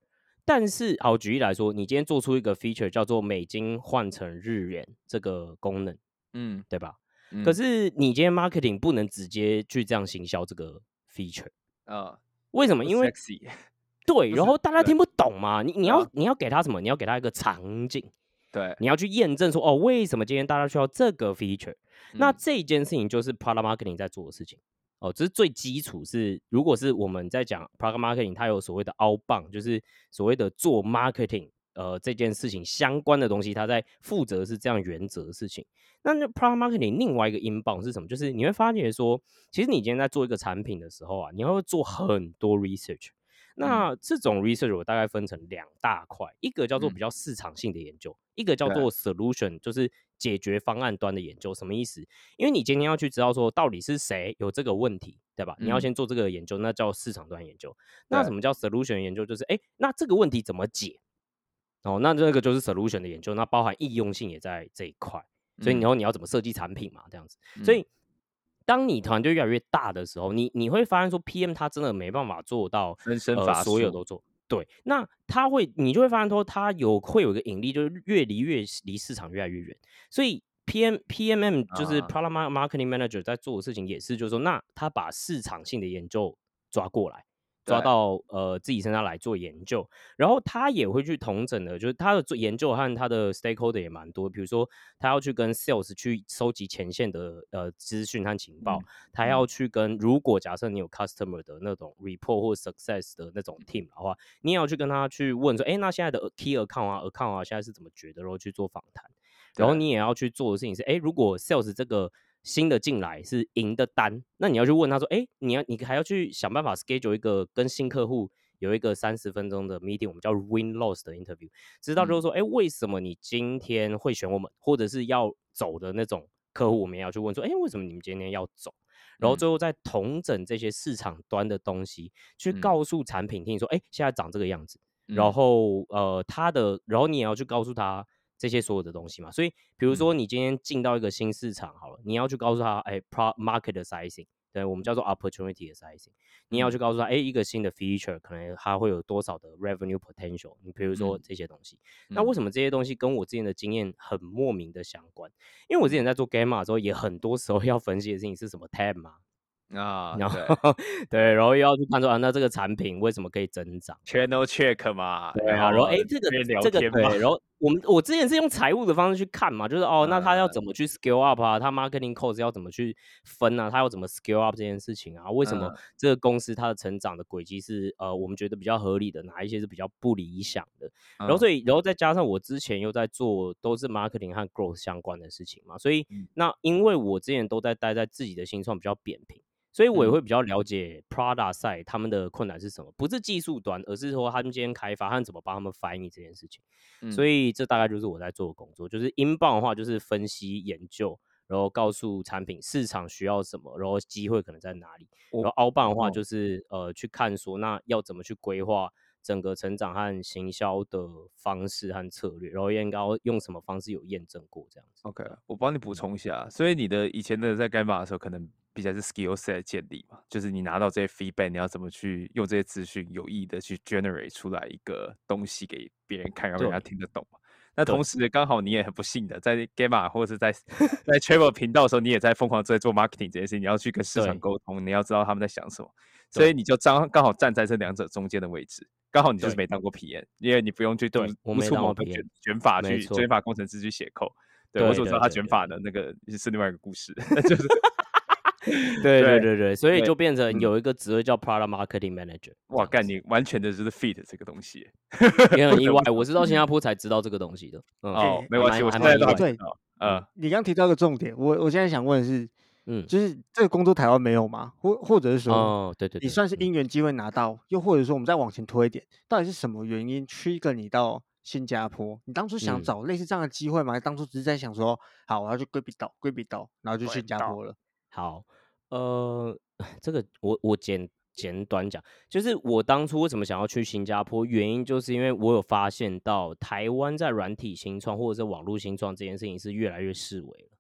但是好举例来说，你今天做出一个 feature 叫做美金换成日元这个功能，嗯，对吧？嗯可是你今天 marketing 不能直接去这样行销这个 feature，啊，为什么？因为 sexy 对，然后大家听不懂嘛，你你要、啊你要给他什么？你要给他一个场景，对，你要去验证说哦，为什么今天大家需要这个 feature？、那嗯这件事情就是 product marketing 在做的事情。哦，这是最基础是，如果是我们在讲 product marketing，它有所谓的 outbound，就是所谓的做 marketing，呃，这件事情相关的东西，他在负责是这样原则的事情。那那 product marketing 另外一个 inbound 是什么？就是你会发觉说，其实你今天在做一个产品的时候啊，你会做很多 research。那这种 research 我大概分成两大块，一个叫做嗯比较市场性的研究，一个叫做 solution，就是解决方案端的研究。什么意思？因为你今天要去知道说到底是谁有这个问题，对吧？你要嗯先做这个研究，那叫市场端研究。那什么叫 solution 研究？就是哎，诶那这个问题怎么解？哦，那这个就是 solution 的研究，那包含易用性也在这一块。所以你后你要怎么设计产品嘛，这样子。所嗯以当你团队越来越大的时候，你你会发现说，PM 他真的没办法做到分身呃乏术所有都做。对，那他会，你就会发现说，他有会有一个引力，就是越离越离市场越来越远。所以 PM PMM 就是啊 Product Mar- Marketing Manager 在做的事情也是，就是说，那他把市场性的研究抓过来，抓到呃自己身上来做研究，然后他也会去同整的，就是他的做研究和他的 stakeholder 也蛮多，比如说他要去跟 sales 去收集前线的呃资讯和情报，嗯他要去跟如果假设你有 customer 的那种 report 或 success 的那种 team 的话，你也要去跟他去问说，哎，那现在的 key account 啊 account 啊现在是怎么觉得，然后去做访谈。然后你也要去做的事情是，哎，如果 sales 这个新的进来是赢的单，那你要去问他说，哎，你要你还要去想办法 schedule 一个跟新客户有一个三十分钟的 meeting，我们叫 win loss 的 interview，知道就是说，哎，为什么你今天会选我们，或者是要走的那种客户，我们也要去问说，哎，为什么你们今天要走？然后嗯。最后再统整这些市场端的东西，去嗯。告诉产品听说，哎，现在长这个样子。然嗯。后呃，他的，然后你也要去告诉他这些所有的东西嘛。所以，比如说你今天进到一个新市场，好了，你要去告诉他，哎，pro market 的 sizing，对我们叫做 opportunity 的 sizing，你要去告诉他，哎，一个新的 feature 可能它会有多少的 revenue potential，你比如说嗯这些东西。那为嗯什么这些东西跟我之前的经验很莫名的相关？因为我之前在做 gamma 的时候，也很多时候要分析的事情是什么 tab 嘛，啊，然对后 对，然后又要去看说啊，那这个产品为什么可以增长？，channel check 嘛，对啊，然后哎，这个这个对，然后我们我之前是用财务的方式去看嘛，就是哦，那他要嗯怎么去 scale up 啊？他 marketing cost 要怎么去分啊？他要怎么 scale up 这件事情啊？为什么嗯这个公司它的成长的轨迹是呃我们觉得比较合理的，哪一些是比较不理想的？然后嗯所以然后再加上我之前又在做都是 marketing 和 growth 相关的事情嘛，所以嗯那因为我之前都在待在自己的新创比较扁平。所以我也嗯会比较了解 Prada 赛他们的困难是什么，不是技术端，而是说他们今天开发他们怎么帮他们翻译这件事情。所以以这大概就是我在做的工作，就是英镑的话就是分析研究，然后告诉产品市场需要什么，然后机会可能在哪里。然后澳镑的话哦就是、呃去看说那要怎么去规划整个成长和行销的方式和策略，然后应该要用什么方式有验证过这样子。OK，我帮你补充一下，所以你的以前的在干嘛的时候，可能比较是 skill set 建立嘛，就是你拿到这些 feedback，你要怎么去用这些资讯有意的去 generate 出来一个东西给别人看，让人家对。听得懂嘛。那同时刚好你也很不幸的在 Gamma 或者是在在 Travel 频道的时候，你也在疯狂在做 marketing 这件事情，你要去跟市场对。沟通，你要知道他们在想什么，所以你就刚刚好站在这两者中间的位置，刚好你就是对。没当过 PM，因为你不用去督对我督没当过促某个卷卷法去卷。法工程师去写扣。对，我对所知道他卷法的那个是另外一个故事，就是 对对对对对，所以就变成嗯有一个职位叫 Product Marketing Manager 哇，干你完全的就是 fit 这个东西。也很意外，我是到新加坡才知道这个东西的。嗯，哦，没还关系，蛮我现在都对不知道。呃，你刚提到一个重点，我我现在想问的是，嗯，就是这个工作台湾没有吗？或或者是说，哦，对对对，你算是嗯因缘机会拿到，又或者说我们再往前推一点，到底是什么原因 trigger 你到新加坡？你当初想嗯找类似这样的机会吗？还当初只是在想说，好，我要去贵宾岛，贵宾岛，然后就新加坡了。好，呃，这个我我简简短讲，就是我当初为什么想要去新加坡，原因就是因为我有发现到台湾在软体新创或者是网络新创这件事情是越来越式微了。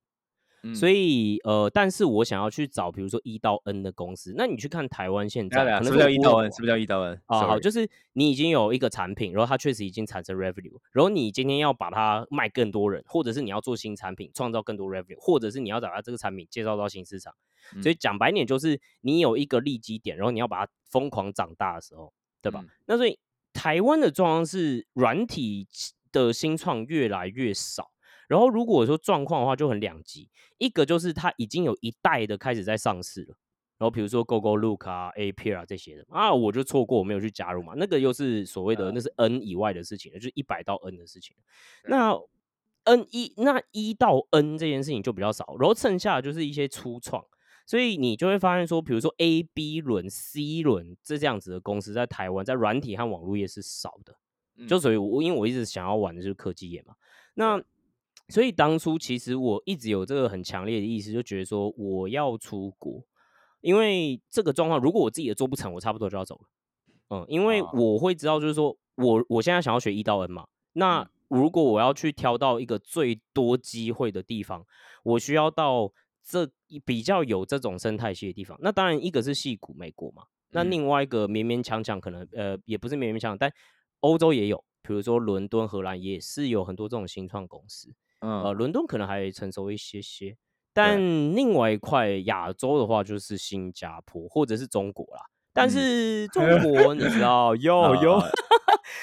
所嗯以呃，但是我想要去找，比如说一到 N 的公司，那你去看台湾现在，是我什么叫一到 N？是不是叫一到 N？啊，好，就是你已经有一个产品，然后它确实已经产生 revenue，然后你今天要把它卖更多人，或者是你要做新产品，创造更多 revenue，或者是你要把它这个产品介绍到新市场。嗯所以讲白点，就是你有一个利基点，然后你要把它疯狂长大的时候，对吧？嗯那所以台湾的状况是软体的新创越来越少。然后如果说状况的话，就很两极，一个就是它已经有一代的开始在上市了，然后比如说 GoGo Look 啊、A P 啊这些的啊，我就错过，我没有去加入嘛，那个又是所谓的那是 N 以外的事情了，就是一百到 N 的事情。那 N 一那一到 N 这件事情就比较少，然后剩下的就是一些初创，所以你就会发现说，比如说 A、B 轮、C 轮这这样子的公司在台湾在软体和网络业是少的。就嗯。所以我，因为我一直想要玩的就是科技业嘛，那所以当初其实我一直有这个很强烈的意识，就觉得说我要出国，因为这个状况如果我自己也做不成，我差不多就要走了。嗯，因为啊我会知道，就是说我我现在想要学一到 N 嘛，那嗯如果我要去挑到一个最多机会的地方，我需要到这一比较有这种生态系的地方。那当然一个是戏谷美国嘛，那嗯另外一个勉勉强强可能呃也不是勉勉强强，但欧洲也有，比如说伦敦、荷兰也是有很多这种新创公司。呃，嗯伦敦可能还成熟一些些，但另外一块亚洲的话就是新加坡或者是中国啦。但嗯是。中国你知道有有，啊。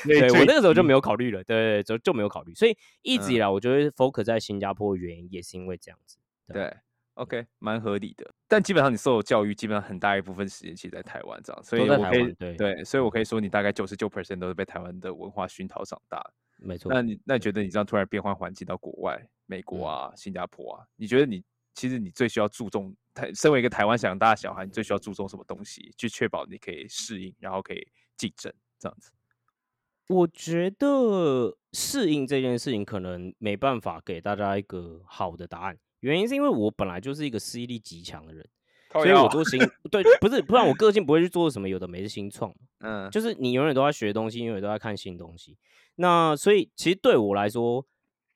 对对我那个时候就没有有考虑了，对就就没有考虑，所以一直以嗯。来我觉得 focus 在新加坡的原因也是因为这样子。对，OK，蛮合理的。但基本上你受的教育，基本上很大一部分时间其实在台湾这样，所以我可以台湾对对，所以我可以说你大概九十九 percent 都是被台湾的文化熏陶长大的。没错。那你那你觉得你这样突然变换环境到国外，美国嗯啊、新加坡啊，你觉得你其实你最需要注重台，身为一个台湾长大的小孩，你最需要注重什么东西，去确保你可以适应，然后可以竞争这样子？我觉得适应这件事情可能没办法给大家一个好的答案，原因是因为我本来就是一个适应力极强的人，所以我做新对不是不然我个性不会去做什么有的没的新创，嗯就是你永远都在学东西，永远都在看新东西。那所以其实对我来说，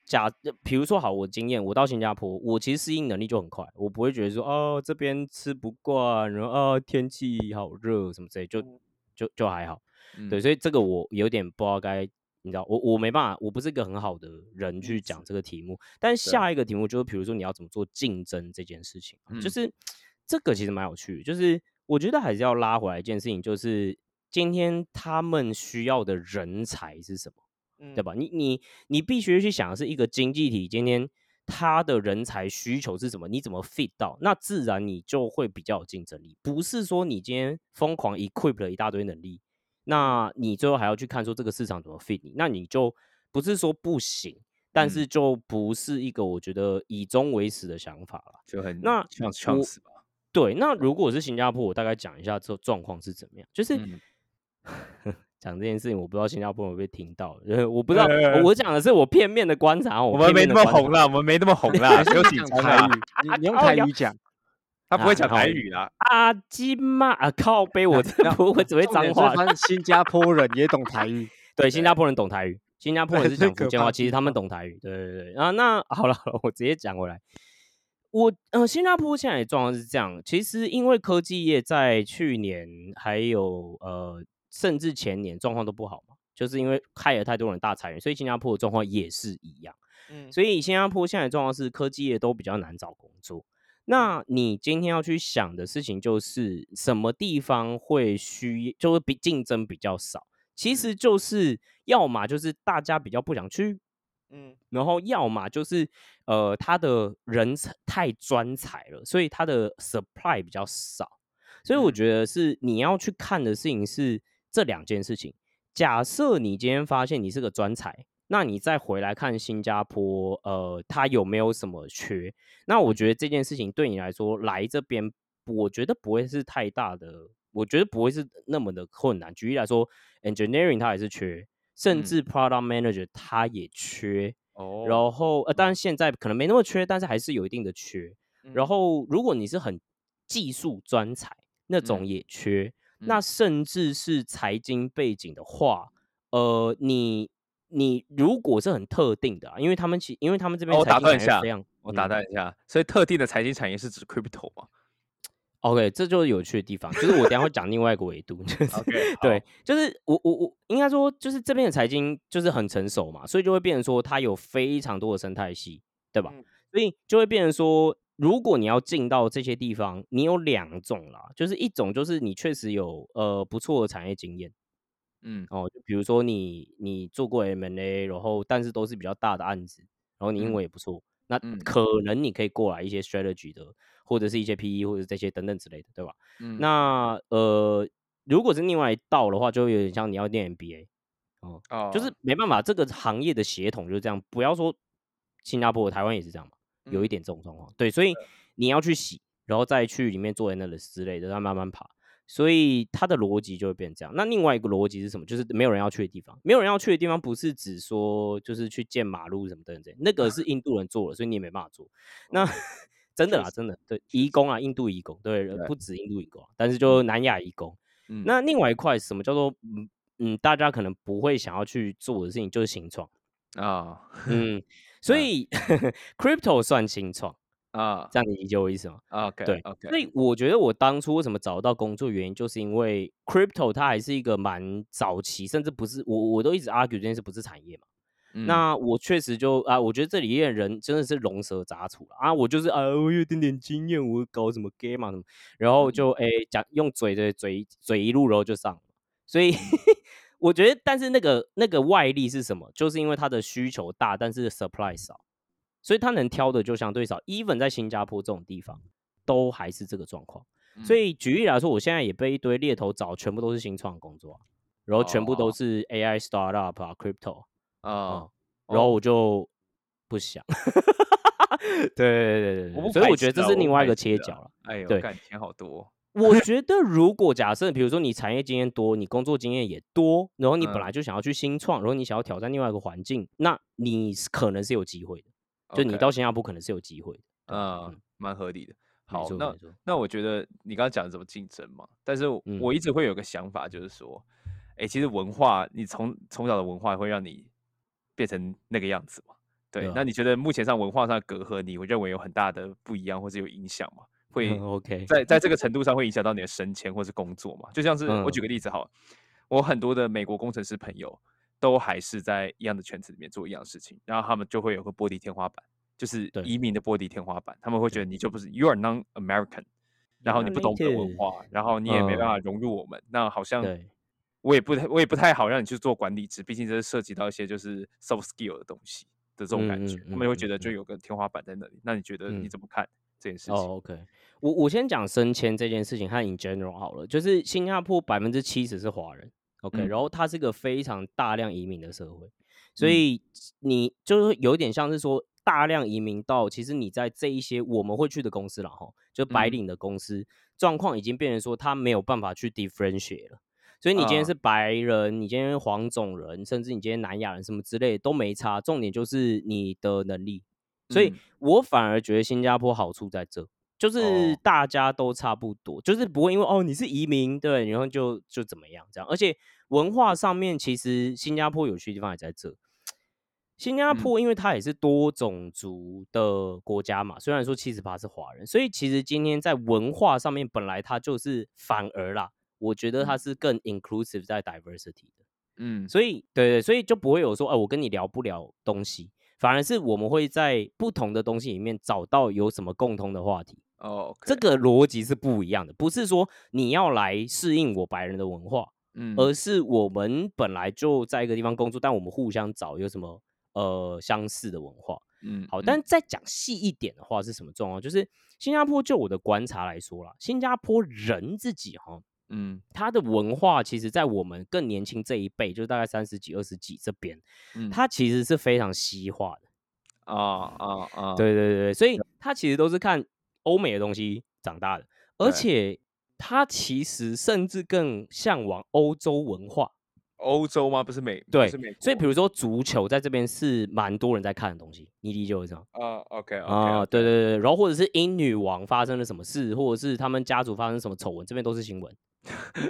假比如说好，我经验，我到新加坡，我其实适应能力就很快，我不会觉得说哦这边吃不惯，然后啊天气好热什么之类，就就就还好。对，嗯所以这个我有点不知道该，你知道，我我没办法，我不是一个很好的人去例讲子这个题目。但下一个题目就是，比如说你要怎么做竞争这件事情啊，就嗯是这个其实蛮有趣的，就是我觉得还是要拉回来一件事情，就是今天他们需要的人才是什么，对吧？你你你必须去想的是一个经济体今天。他的人才需求是什么？你怎么 fit 到？那自然你就会比较有竞争力。不是说你今天疯狂 equip 了一大堆能力，那你最后还要去看说这个市场怎么 fit 你，那你就不是说不行，但嗯是就不是一个我觉得以终为始的想法了。就很那像我 chance 吧，对，那如果是新加坡，我大概讲一下这状况是怎么样。就是嗯 讲这件事情，我不知道新加坡有没有听到，呃我不知道，呃我我讲的是我片面的观察，我们没那么红了啦，我们没那么红啦，不用紧讲张啦，台语，你你用 台语讲，他不会讲台语啦，啊，鸡妈啊，靠背，我真的不会只会脏话。他是新加坡人也懂台语，对，新加坡人懂台语，新加坡人是讲福建话，其实他们懂台语。对对对，啊，那好了，好了我直接讲回来。我呃，新加坡现在的状况是这样，其实因为科技业在去年还有呃，甚至前年状况都不好嘛，就是因为害了太多人大裁员，所以新加坡的状况也是一样。嗯所以新加坡现在的状况是科技业都比较难找工作。那你今天要去想的事情就是什么地方会需，就是比竞争比较少，其实就是要么就是大家比较不想去，嗯然后要么就是呃他的人才太专才了，所以他的 supply 比较少。所以我嗯觉得是你要去看的事情是这两件事情。假设你今天发现你是个专才，那你再回来看新加坡，呃，他有没有什么缺？那我觉得这件事情对你来说来这边，我觉得不会是太大的，我觉得不会是那么的困难。举例来说，engineering 它也是缺，甚嗯。至 product manager 他也缺。哦然后呃，当然现在可能没那么缺，但是还是有一定的缺。然嗯。后如果你是很技术专才那种嗯也缺，那嗯。甚至是财经背景的话，呃，你你如果是很特定的、啊，因为他们其因为他们这边哦我打断一下我打嗯。断一下，所以特定的财经产业是指 crypto 吗 OK，这就是有趣的地方，就是我等下会讲另外一个维度，就是？OK，对，就是我我我应该说，就是这边的财经就是很成熟嘛，所以就会变成说它有非常多的生态系，对吧？嗯所以就会变成说，如果你要进到这些地方，你有两种啦，就是一种就是你确实有呃不错的产业经验嗯哦，就比如说你你做过 M&A，然后但是都是比较大的案子，然后你英嗯文也不错，那嗯可能你可以过来一些 strategy 的，或者是一些 PE 或者这些等等之类的，对吧？嗯，那呃，如果是另外一道的话，就有点像你要念 MBA 哦，就是哦没办法，这个行业的协同就是这样。不要说新加坡、台湾也是这样嘛，有一嗯点这种状况。对，所以你要去洗，然后再去里面做 analyst 之类的，再慢慢爬。所以它的逻辑就会变这样。那另外一个逻辑是什么？就是没有人要去的地方。没有人要去的地方，不是指说就是去建马路什么等等那个是印度人做了，所以你也没办法做。那真的啦，真的对，移工啊，印度移工，对，对。不止印度移工啊，但是就南亚移工。嗯。那另外一块什么叫做嗯嗯，大家可能不会想要去做的事情就是新创，啊。嗯，所嗯。以 crypto 算新创，啊。这样你理解我意思吗？，OK，对 OK，所以我觉得我当初为什么找到工作，原因就是因为 crypto 它还是一个蛮早期，甚至不是我我都一直 argue 这件事不是产业嘛。嗯那我确实就啊，我觉得这里面人真的是龙蛇杂处了啊！我就是啊，我有点点经验，我搞什么 game 啊什么，然后就哎讲用嘴的嘴嘴一路，然后就上了。所以 我觉得，但是那个那个外力是什么？就是因为它的需求大，但是 supply 少，所以他能挑的就相对少。even 在新加坡这种地方，都还是这个状况。所以举例来说，我现在也被一堆猎头找，全部都是新创工作啊、然后全部都哦是 AI startup 啊，crypto。啊，然后哦我就不想。对对对对对，所以我觉得这是另外一个切角了。哎呦，对干钱好多，我觉 得如果假设，比如说你产业经验多，你工作经验也多，然后你本嗯来就想要去新创，然后你想要挑战另外一个环境，那你是可能是有机会的。就你到新加坡可能是有机会的。嗯，蛮合理的。好，那那我觉得你刚刚讲的怎么竞争嘛，但是我一直会有个想法，就是说，哎、其实文化，你从从小的文化会让你变成那个样子嘛。对，对啊。那你觉得目前上文化上的隔阂，你会认为有很大的不一样，或是有影响吗？会 OK，在在这个程度上会影响到你的升迁或是工作嘛？就像是我嗯。举个例子好了，我很多的美国工程师朋友都还是在一样的圈子里面做一样的事情，然后他们就会有个玻璃天花板，就是对移。民的玻璃天花板，他们会觉得。你就不是 you are non American，然后你不懂我们的文化，然后你也没办嗯。法融入我们，那好像对我也不太我也不太好让你去做管理职，毕竟这是涉及到一些就是 soft skill 的东西的这种感觉，嗯嗯他们会觉得就有个天花板在那里。那你觉得你嗯怎么看这件事情？哦，OK，我我先讲升迁这件事情和 in general 好了，就是新加坡百分之七十是华人，OK，、嗯然后它是个非常大量移民的社会，所嗯以你就是有点像是说大量移民到，其实你在这一些我们会去的公司了哈，就白嗯领的公司，状况已经变成说他没有办法去 differentiate 了。所以你今天啊是白人，你今天是黄种人，甚至你今天南亚人什么之类的都没差，重点就是你的能力。所以嗯我反而觉得新加坡好处在这，就是哦大家都差不多，就是不会因为哦你是移民对，然后就就怎么样这样。而且文化上面，其实新加坡有趣的地方也在这。新加嗯坡因为它也是多种族的国家嘛，虽然说七十八是华人，所以其实今天在文化上面本来它就是反而啦，我觉得它嗯是更 inclusive 在 diversity 的。嗯所以对对，所以就不会有说，哎、我跟你聊不了东西，反而是我们会在不同的东西里面找到有什么共通的话题。哦，这个逻辑是不一样的，不是说你要来适应我白人的文化，嗯而是我们本来就在一个地方工作，但我们互相找有什么呃相似的文化。嗯好但再讲细一点的话是什么状况？就是新加坡，就我的观察来说啦，新加坡人自己哈，嗯他的文化其实，在我们更年轻这一辈，就大概三十几、二十几这边，嗯它其实是非常西化的。啊啊啊，对对对对，所以他其实都是看欧美的东西长大的，而且他其实甚至更向往欧洲文化。欧洲吗？不是美，不对是美，所以比如说足球在这边是蛮多人在看的东西，你理解我意思吗？啊，OK 啊、对对对，然后或者是英女王发生了什么事，或者是他们家族发生什么丑闻，这边都是新闻。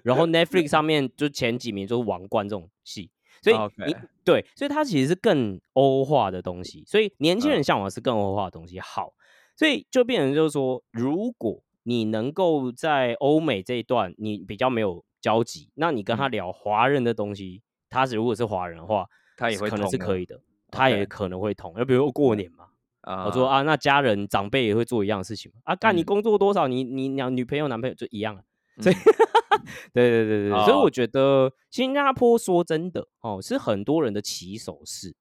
然后 Netflix 上面就前几名就是《王冠》这种戏，所以你对，所以它其实是更欧化的东西，所以年轻嗯人向往的是更欧化的东西。好，所以就变成就是说，如果你能够在欧美这一段你比较没有交集，那你跟他嗯聊华人的东西，他是如果是华人的话，他也会可能是可以的，他也可能会通。就比如说过年嘛，啊，我说啊，那家人长辈也会做一样的事情嘛。啊，干你嗯工作多少，你你两女朋友男朋友就一样了。所以嗯，对对对对，对所以哦我觉得新加坡说真的哦，是很多人的起手式。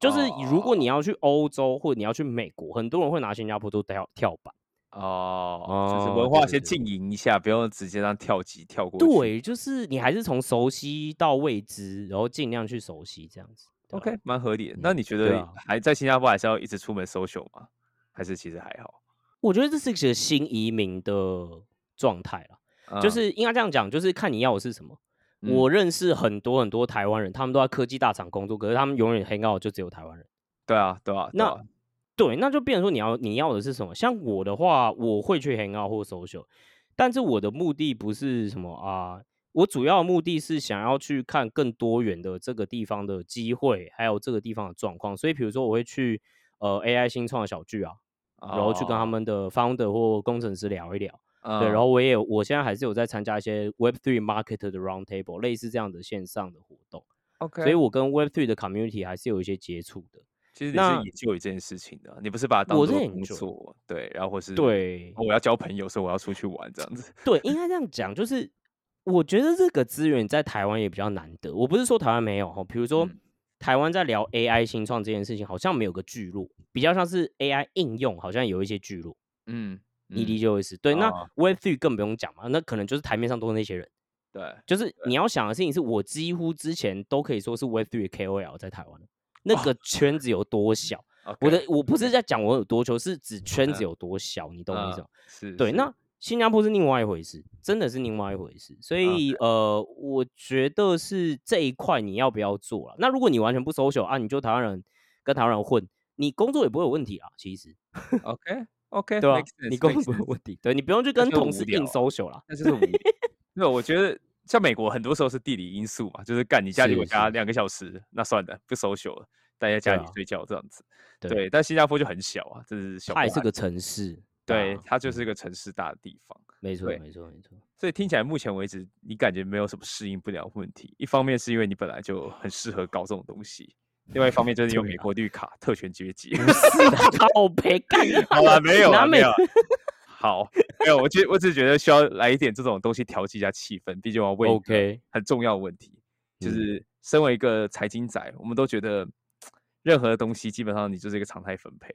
就是如果你要去欧洲或者你要去美国，很多人会拿新加坡做跳跳板。哦，就是哦文化先经营一下，不用直接让跳级跳过去。对，就是你还是从熟悉到未知，然后尽量去熟悉这样子。，OK，蛮合理的。那嗯你觉得还在新加坡还是要一直出门 social 吗？还是其实还好？我觉得这是一个新移民的状态啦。就嗯是应该这样讲，就是看你要的是什么。嗯我认识很多很多台湾人，他们都在科技大厂工作，可是他们永远 hang out 就只有台湾人。对啊，对啊，那啊对，那就变成说你要你要的是什么？像我的话，我会去 hang out 或 social，但是我的目的不是什么啊，我主要的目的是想要去看更多元的这个地方的机会，还有这个地方的状况。所以比如说我会去呃 AI 新创的小聚啊，然后去跟他哦们的 founder 或工程师聊一聊。对，嗯然后我也有，我现在还是有在参加一些 Web Three Market 的 Round Table，类似这样的线上的活动，OK，所以我跟 Web Three 的 community 还是有一些接触的。其实你那是研究这件事情的，你不是把它当做工作，对，然后或是对哦我要交朋友，所以我要出去玩这样子。对，应该这样讲，就是 我觉得这个资源在台湾也比较难得。我不是说台湾没有哈，比如说、嗯台湾在聊 AI 新创这件事情，好像没有个聚落，比较像是 AI 应用，好像有一些聚落。嗯，你嗯理解我意思？对，那哦 Web Three 更不用讲嘛，那可能就是台面上都是那些人。对，就是你要想的事情是我几乎之前都可以说是 Web Three KOL 在台湾，那个圈子有多小。我的我不是在讲我有多穷，是指圈子有多小，你懂我意思吗？是，对。那新加坡是另外一回事，真的是另外一回事。所以呃，我觉得是这一块你要不要做了？那如果你完全不 social 啊，你就台湾人跟台湾人混，你工作也不会有问题啊。其实，OK OK，对吧？你工作没有问题，对你不用去跟同事硬 social 啦。那就是无聊。没有，我觉得像美国很多时候是地理因素嘛，就是干你家里我家两个小时，那算了，不 social 了。待在家里睡觉这样子，对，但新加坡就很小啊，这是小，它也是个城市，对，它就是一个城市大的地方，没错，没错，没错。所以听起来目前为止，你感觉没有什么适应不了问题。一方面是因为你本来就很适合搞这种东西，另外一方面就是有美国绿卡，特权阶级，好赔干，好了，没有了，没有。好，没有，我觉我只是觉得需要来一点这种东西调剂一下气氛，毕竟我要问 OK 很重要的问题，就是身为一个财经仔，我们都觉得。任何东西基本上你就是一个常态分配，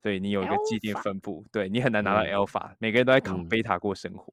对你有一个既定分布，对你很难拿到 alpha，每个人都在扛贝塔过生活。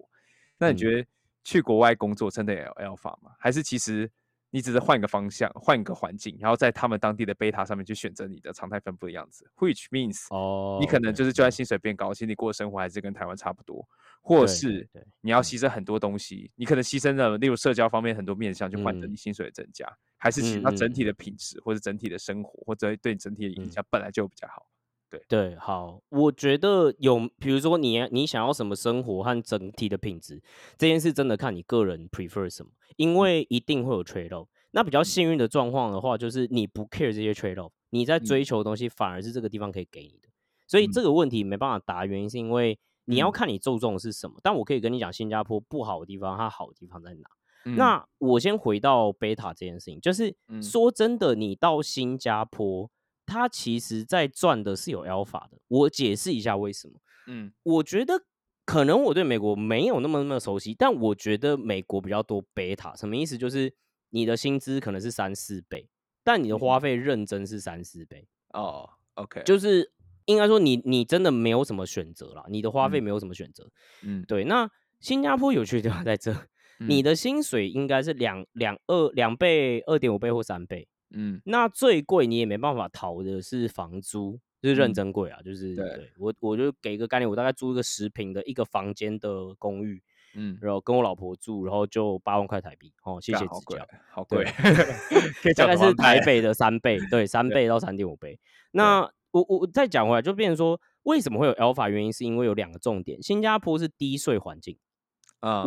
那你觉得去国外工作真的有 alpha 吗？还是其实你只是换一个方向，换一个环境，然后在他们当地的贝塔上面去选择你的常态分布的样子？Which means，哦，你可能就是就算薪水变高，其实你过的生活还是跟台湾差不多，或是你要牺牲很多东西，你可能牺牲了例如社交方面很多面向，去换得你薪水的增加。还是其他整体的品质，或者整体的生活，或者对你整体的影响本来就比较好。对。对，好，我觉得有，比如说你你想要什么生活和整体的品质，这件事真的看你个人 prefer 什么，因为一定会有 trade off。那比较幸运的状况的话，就是你不 care 这些 trade off，你在追求的东西反而是这个地方可以给你的。所以这个问题没办法答，原因是因为你要看你注重的是什么。但我可以跟你讲，新加坡不好的地方，它好的地方在哪？那我先回到贝塔这件事情，就是说真的，你到新加坡，它其实在赚的是有 alpha 的。我解释一下为什么。嗯，我觉得可能我对美国没有那么那么熟悉，但我觉得美国比较多 beta，。什么意思？就是你的薪资可能是三四倍，但你的花费认真是三四倍。哦，OK，就是应该说你你真的没有什么选择了，你的花费没有什么选择。嗯，对。那新加坡有趣的地方在这。你的薪水应该是两两二两倍、二点五倍或三倍，嗯，那最贵你也没办法逃的是房租，就是认真贵啊，就是对我我就给一个概念，我大概租一个十平的一个房间的公寓，嗯，然后跟我老婆住，然后就八万块台币，哦，谢谢指教，好贵，大概是台北的三倍，对，三倍到三点五倍。那我我再讲回来，就变成说为什么会有 alpha？原因是因为有两个重点，新加坡是低税环境。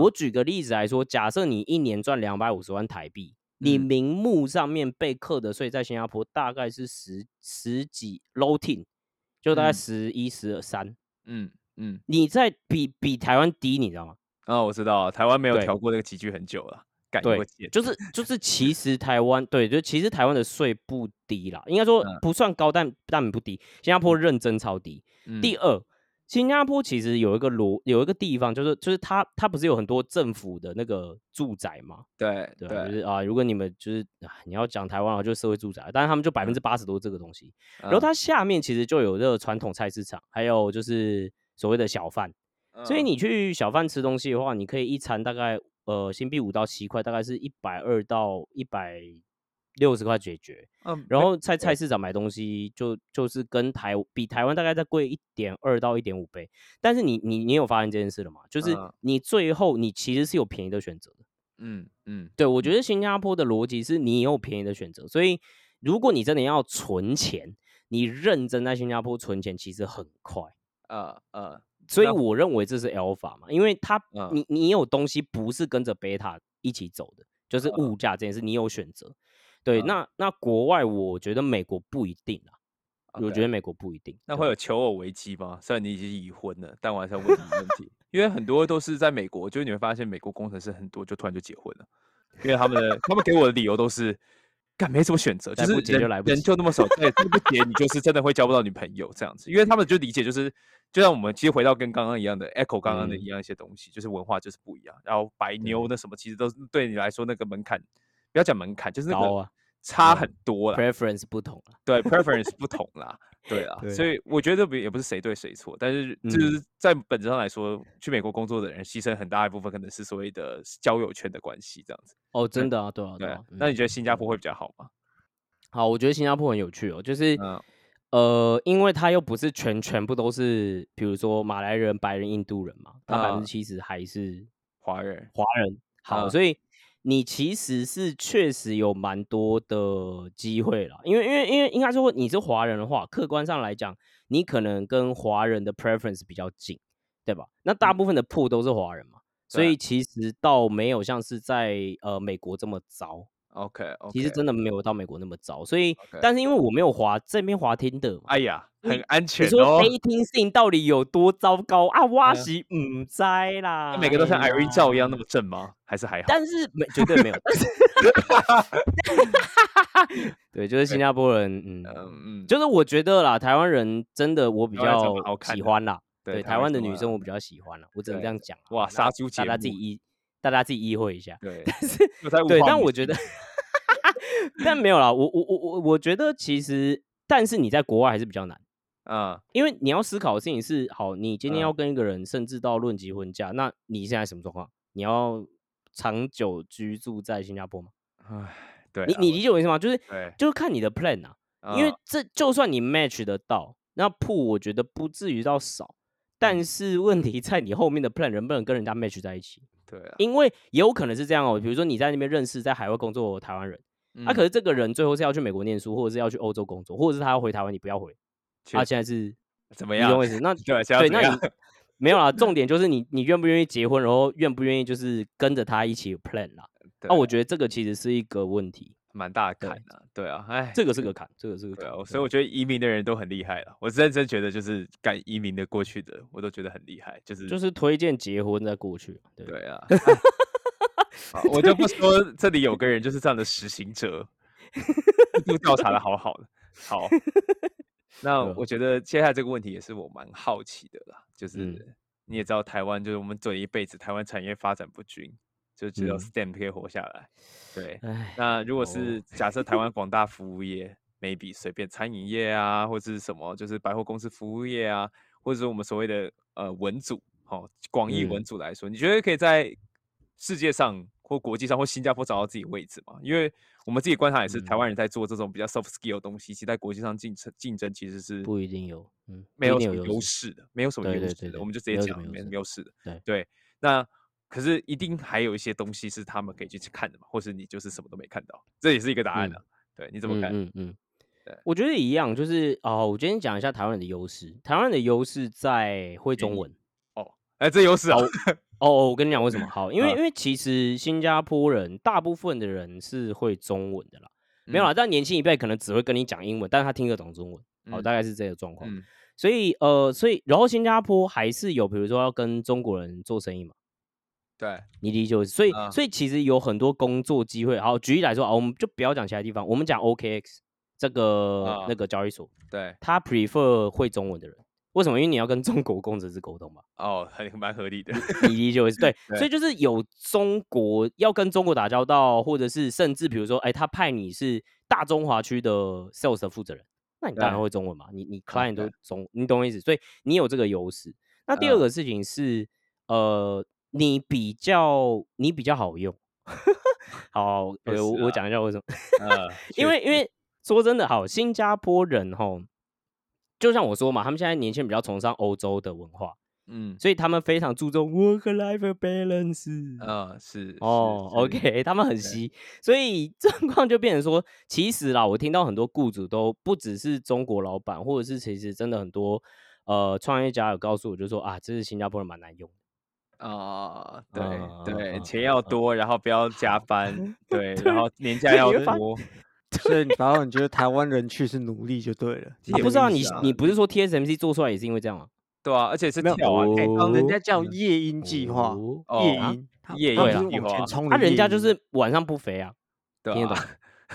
我举个例子来说，假设你一年赚两百五十万台币，你名目上面被课的税在新加坡大概是十十几 low t e n 就大概十一十三，嗯嗯，你在比比台湾低，你知道吗？啊，我知道，台湾没有调过那个集聚很久了，对，就是就是。其实台湾对，就其实台湾的税不低啦，应该说不算高，但但不低，新加坡认真超低。第二。新加坡其实有一个罗有一个地方，就是就是它它不是有很多政府的那个住宅嘛？对对，就是啊，如果你们就是你要讲台湾啊，就是社会住宅，但是他们就百分之八十都是这个东西。然后它下面其实就有这个传统菜市场，还有就是所谓的小贩。所以你去小贩吃东西的话，你可以一餐大概呃新币五到七块，大概是一百二到一百。六十块解决，嗯，然后在菜市场买东西就就是跟台比台湾大概再贵一点二到一点五倍，但是你你你有发现这件事了吗？就是你最后你其实是有便宜的选择的，嗯嗯，对我觉得。新加坡的逻辑是你有便宜的选择，所以如果你真的要存钱，你认真在新加坡存钱其实很快，呃呃，所以我认为这是 alpha 嘛，因为它你你有东西不是跟着贝塔一起走的，就是物价这件事你有选择。对，那那国外我觉得美国不一定啊，我觉得美国不一定。那会有求偶危机吗？虽然你已经已婚了，但我还是要问你问题，因为很多都是在美国，就是你会发现美国工程师很多就突然就结婚了，因为他们的他们给我的理由都是，干没什么选择，就是人人就那么少，对，不结你就是真的会交不到女朋友这样子，因为他们就理解就是，就像我们其实回到跟刚刚一样的 echo 刚刚的一样一些东西，就是文化就是不一样，然后白妞那什么其实都是对你来说那个门槛。不要讲门槛，就是那个差很多了，preference 不同了，对，preference 不同啦，对啊，所以我觉得不也不是谁对谁错，但是就是在本质上来说，去美国工作的人牺牲很大一部分，可能是所谓的交友圈的关系这样子。哦，真的啊，对啊，对啊。那你觉得新加坡会比较好吗？好，我觉得新加坡很有趣哦，就是、嗯呃，因为它又不是全全部都是，比如说马来人、白人、印度人嘛，它百分啊之七十还是华人，华人。好，啊所以你其实是确实有蛮多的机会了，因为因为因为应该说你是华人的话，客观上来讲，你可能跟华人的 preference 比较近，对吧？那大部分的铺都是华人嘛，所以其实倒没有像是在呃美国这么糟。OK 其实真的没有到美国那么糟，所以但是因为我没有滑这边滑听的，哎呀，很安你说全哦。dating scene 到底有多糟糕啊？哇嗯西唔知啦，每个都像哎 Irene 照一样那么正吗？还是还好？但是没绝对没有，但是 对，就是新加坡人，嗯，嗯嗯，就是我觉得啦，台湾人真的我比较喜欢啦，对对，台湾的女生我比较喜欢啦，我只能对这样讲啊。哇那杀猪姐大家自己目意，大家自己意会一下。对，但是对，但我觉得性，但没有啦，我我我我我觉得其实，但是你在国外还是比较难。嗯因为你要思考的事情是，好，你今天嗯要跟一个人，甚至到论及婚嫁，那你现在什么状况？你要长久居住在新加坡吗？唉，对啊，你你理解我意思吗？就是对，就是看你的 plan 啊，因为嗯这就算你 match 得到，那铺我觉得不至于到少，嗯但是问题在你后面的 plan 能不能跟人家 match 在一起？对啊，因为也有可能是这样哦，比如说你在那边认识在海外工作台湾人，啊，可是是这个人最后是要去美国念书，或者是要去欧洲工作，或者是他要回台湾，你不要回，他、现在是怎么样你懂我？意思？那 对，那你 没有啦，重点就是你你愿不愿意结婚，然后愿不愿意就是跟着他一起 plan 啦。那、我对觉得这个其实是一个问题，蛮大的坎啊，对啊，哎，这个是个坎，这个是个坎对啊，。所以我觉得移民的人都很厉害了。我认真觉得，就是敢移民的过去的，我都觉得很厉害。就是就是推荐结婚再过去，对对啊，我就不说这里有个人就是这样的实行者，都调查的好好的。好，那我觉得接下来这个问题也是我蛮好奇的啦，就是、嗯你也知道台湾就是我们做了一辈子，台湾产业发展不均，就只有嗯 STEM 可以活下来。对，那如果哦是假设台湾广大服务业，maybe 随便餐饮业啊，或者是什么，就是百货公司服务业啊，或者是我们所谓的呃文组，哦，广义文嗯组来说，你觉得可以在世界上或国际上或新加坡找到自己位置嘛？因为我们自己观察也是，台湾人在做这种比较 soft skill 的东西，其实在国际上竞争竞争其实是不一定有，嗯，没有什么优势的，没有什么优势的，对对对对我们就直接没有什讲没么优势的。对对，那可是一定还有一些东西是他们可以去看的嘛，或是你就是什么都没看到，这也是一个答案嗯啊。对，你怎么看？嗯嗯嗯对我觉得一样，就是哦，我今天讲一下台湾人的优势。台湾人的优势在会中文。哎，这优势啊，哦，我跟你讲为什么。好，因为嗯。因为其实新加坡人大部分的人是会中文的啦，没有嗯。啦，但年轻一辈可能只会跟你讲英文，但是他听得懂中文，好，嗯。大概是这个状况。嗯。所以呃，所以然后新加坡还是有，比如说要跟中国人做生意嘛，对，你理解？所以、啊所以其实有很多工作机会。好，举例来说啊，我们就不要讲其他地方，我们讲 OKX 这个、啊那个交易所，对，他 prefer 会中文的人。为什么？因为你要跟中国工程师沟通嘛，哦，很蛮合理的。你理解我意思？对，对所以就是有中国要跟中国打交道，或者是甚至比如说，哎，他派你是大中华区的 sales 的负责人，那你当然对会中文嘛，你你 client 都中，你懂我意思？所以你有这个优势。那第二嗯个事情是，呃，你比较你比较好用。好，我我讲一下为什么。呃，因为因为说真的，好，新加坡人吼，就像我说嘛，他们现在年轻人比较崇尚欧洲的文化，嗯所以他们非常注重 work life balance。啊是哦，OK，他们很稀，所以状况就变成说，其实啦，我听到很多雇主都不只是中国老板，或者是其实真的很多呃创业家有告诉我，就说啊，这是新加坡人蛮难用的。啊，对嗯对，嗯钱要嗯多，然后不要加班，对，对然后年假要多，所以你反正你觉得台湾人去是努力就对了，这也啊不知道，你你不是说 TSMC 做出来也是因为这样吗？对啊，而且是跳啊，人家叫夜鹰计划，夜莺，他夜他莺计划不是往前冲啊，的夜莺，人家就是晚上不肥啊，对听得啊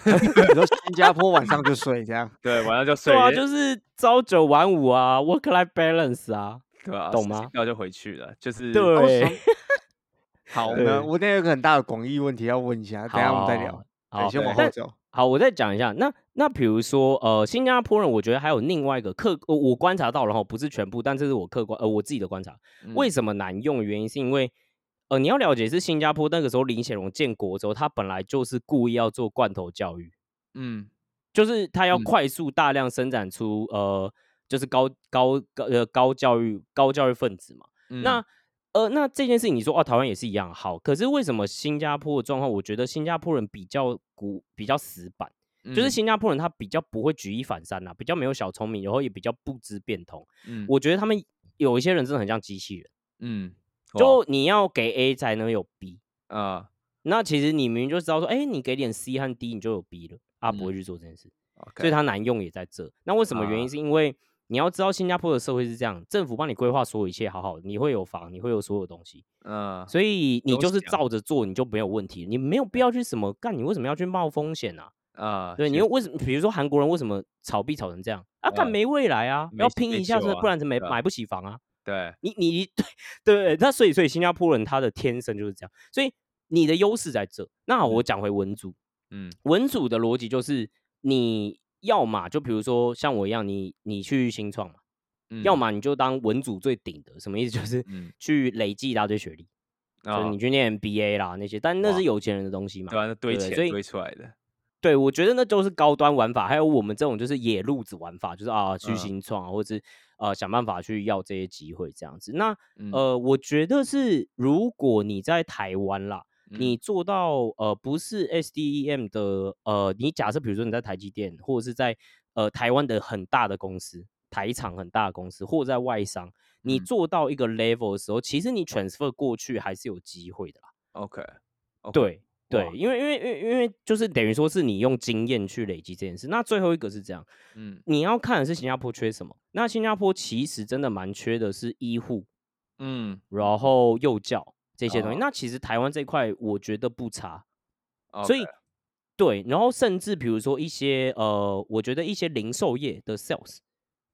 懂？你说新加坡晚上就睡这样，对，晚上就睡对，啊，就是朝九晚五啊，work life balance 啊，对啊，懂吗时间到就回去了，就是对，好，我们我那有个很大的广义问题要问一下，等下我们再聊。好，对，先往后走。好，我再讲一下。那那比如说，呃，新加坡人，我觉得还有另外一个客，呃我观察到了哈，不是全部，但这是我客观呃我自己的观察。嗯为什么难用？原因是因为，呃，你要了解是新加坡那个时候林显荣建国的时候，他本来就是故意要做罐头教育。嗯就是他要嗯快速大量生产出呃，就是高高高呃高教育高教育分子嘛。嗯那呃，那这件事情你说哦，台湾也是一样好，可是为什么新加坡的状况？我觉得新加坡人比较古比较死板，就是嗯新加坡人他比较不会举一反三呐、比较没有小聪明，然后也比较不知变通。嗯我觉得他们有一些人真的很像机器人，嗯，就你要给 A 才能有 B。哇啊那其实你明明就知道说，哎、你给点 C 和 D 你就有 B 了，他不会嗯去做这件事所以它难用也在这。那为什么原因？啊是因为你要知道新加坡的社会是这样，政府帮你规划所有一切好好的，你会有房，你会有所有东西，嗯，所以你就是照着做，你就没有问题，你没有必要去什么干，你为什么要去冒风险啊？啊，对，你又为什么？比如说韩国人为什么炒币炒成这样啊？干嗯没未来啊，要没没拼一下子，啊不然怎么对啊买不起房啊？对，你你对 对，那所以所以新加坡人他的天生就是这样，所以你的优势在这。那我讲回文组，嗯文组的逻辑就是你要么就比如说像我一样，你你去新创嘛，嗯，要么你就当文组最顶的，什么意思？就是嗯去累积一大堆学历，就你去念 MBA 啦那些，但那是有钱人的东西嘛对。啊，那堆钱堆出来的，对，我觉得那就是高端玩法，还有我们这种就是野路子玩法，就是啊去嗯新创啊，或者是呃想办法去要这些机会这样子。那嗯呃，我觉得是如果你在台湾啦，嗯你做到呃不是 SDEM 的呃，你假设比如说你在台积电或者是在呃台湾的很大的公司，台厂很大的公司，或者在外商，你嗯做到一个 level 的时候，其实你 transfer 过去还是有机会的啦。OK，对对，因为因为因为因为就是等于说是你用经验去累积这件事。那最后一个是这样，嗯你要看的是新加坡缺什么。那新加坡其实真的蛮缺的是医护，嗯，然后幼教这些东西。哦那其实台湾这一块我觉得不差，所以对，然后甚至比如说一些呃，我觉得一些零售业的 sales。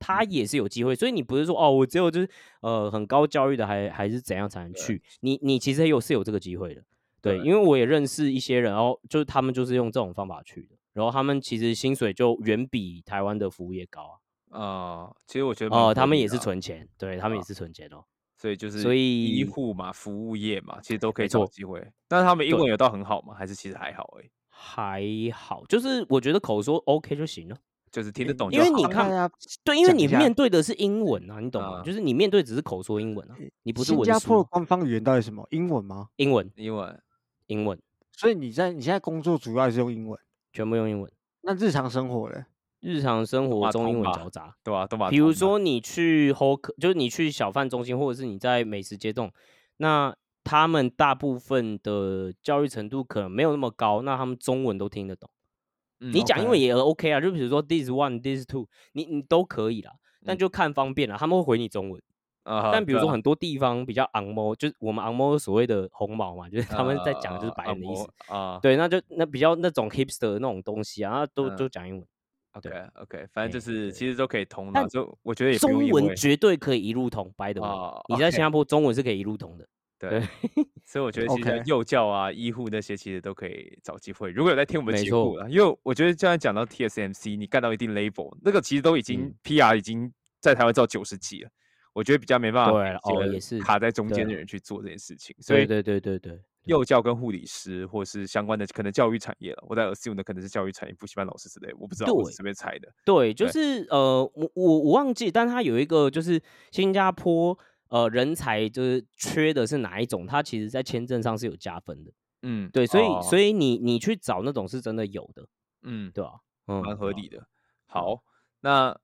它嗯也是有机会，所以你不是说哦，我只有就是呃很高教育的还还是怎样才能去？你你其实也有是有这个机会的，对，对因为我也认识一些人，然后就是他们就是用这种方法去的，然后他们其实薪水就远比台湾的服务业高啊。啊，其实我觉得蛮哦、合他们也是存钱，对他们也啊是存钱哦。所以就是所以医以护嘛，服务业嘛，其实都可以找机会。但是他们英文有到很好吗？还是其实还好而已，还好，就是我觉得口说 OK 就行了。就是听得懂因。为你看啊对，因为你面对的是英文啊，你懂吗？啊就是你面对只是口说英文啊，你不是文新加坡的。官方语言到底什么？英文吗？英文，英文英文，所以你在你现在工作主要还是用英文，全部用英文。那日常生活嘞？日常生活中英文交杂，对吧？都把比如说你去 h o k 就是你去小贩中心，或者是你在美食街这种，那他们大部分的教育程度可能没有那么高，那他们中文都听得懂。嗯你讲英文也 OK 啊，就比如说 this one this two，你你都可以啦，但嗯就看方便了，他们会回你中文。啊，但比如说很多地方比较昂猫，就是我们昂猫所谓的红毛嘛，就是他们在讲的就是白人的意思。摩啊，对，那就那比较那种 hipster 的那种东西啊，那都嗯都讲英文。，OK 对 OK，反正就是其实都可以通。的，但就我觉得中文绝对可以一路通，by the way，、哦你在新加坡中文是可以一路通的。对，所以我觉得其实幼教啊、医护那些其实都可以找机会。如果有在听我们没节目错了，因为我觉得既然讲到 TSMC，你干到一定 level，那个其实都已经、嗯。PR 已经在台湾造九十几了，我觉得比较没办法对给这个哦也是卡在中间的人去做这件事情，所以对对对，对幼教跟护理师或是相关的可能教育产业了，我在 assume 的可能是教育产业、补习班老师之类，我不知道，我随便猜的。对，就是呃，我我我忘记，但他有一个就是新加坡呃人才就是缺的是哪一种，他其实在签证上是有加分的。嗯，对，所以、哦所以你你去找那种是真的有的，嗯，对吧、嗯，蛮合理的。好，那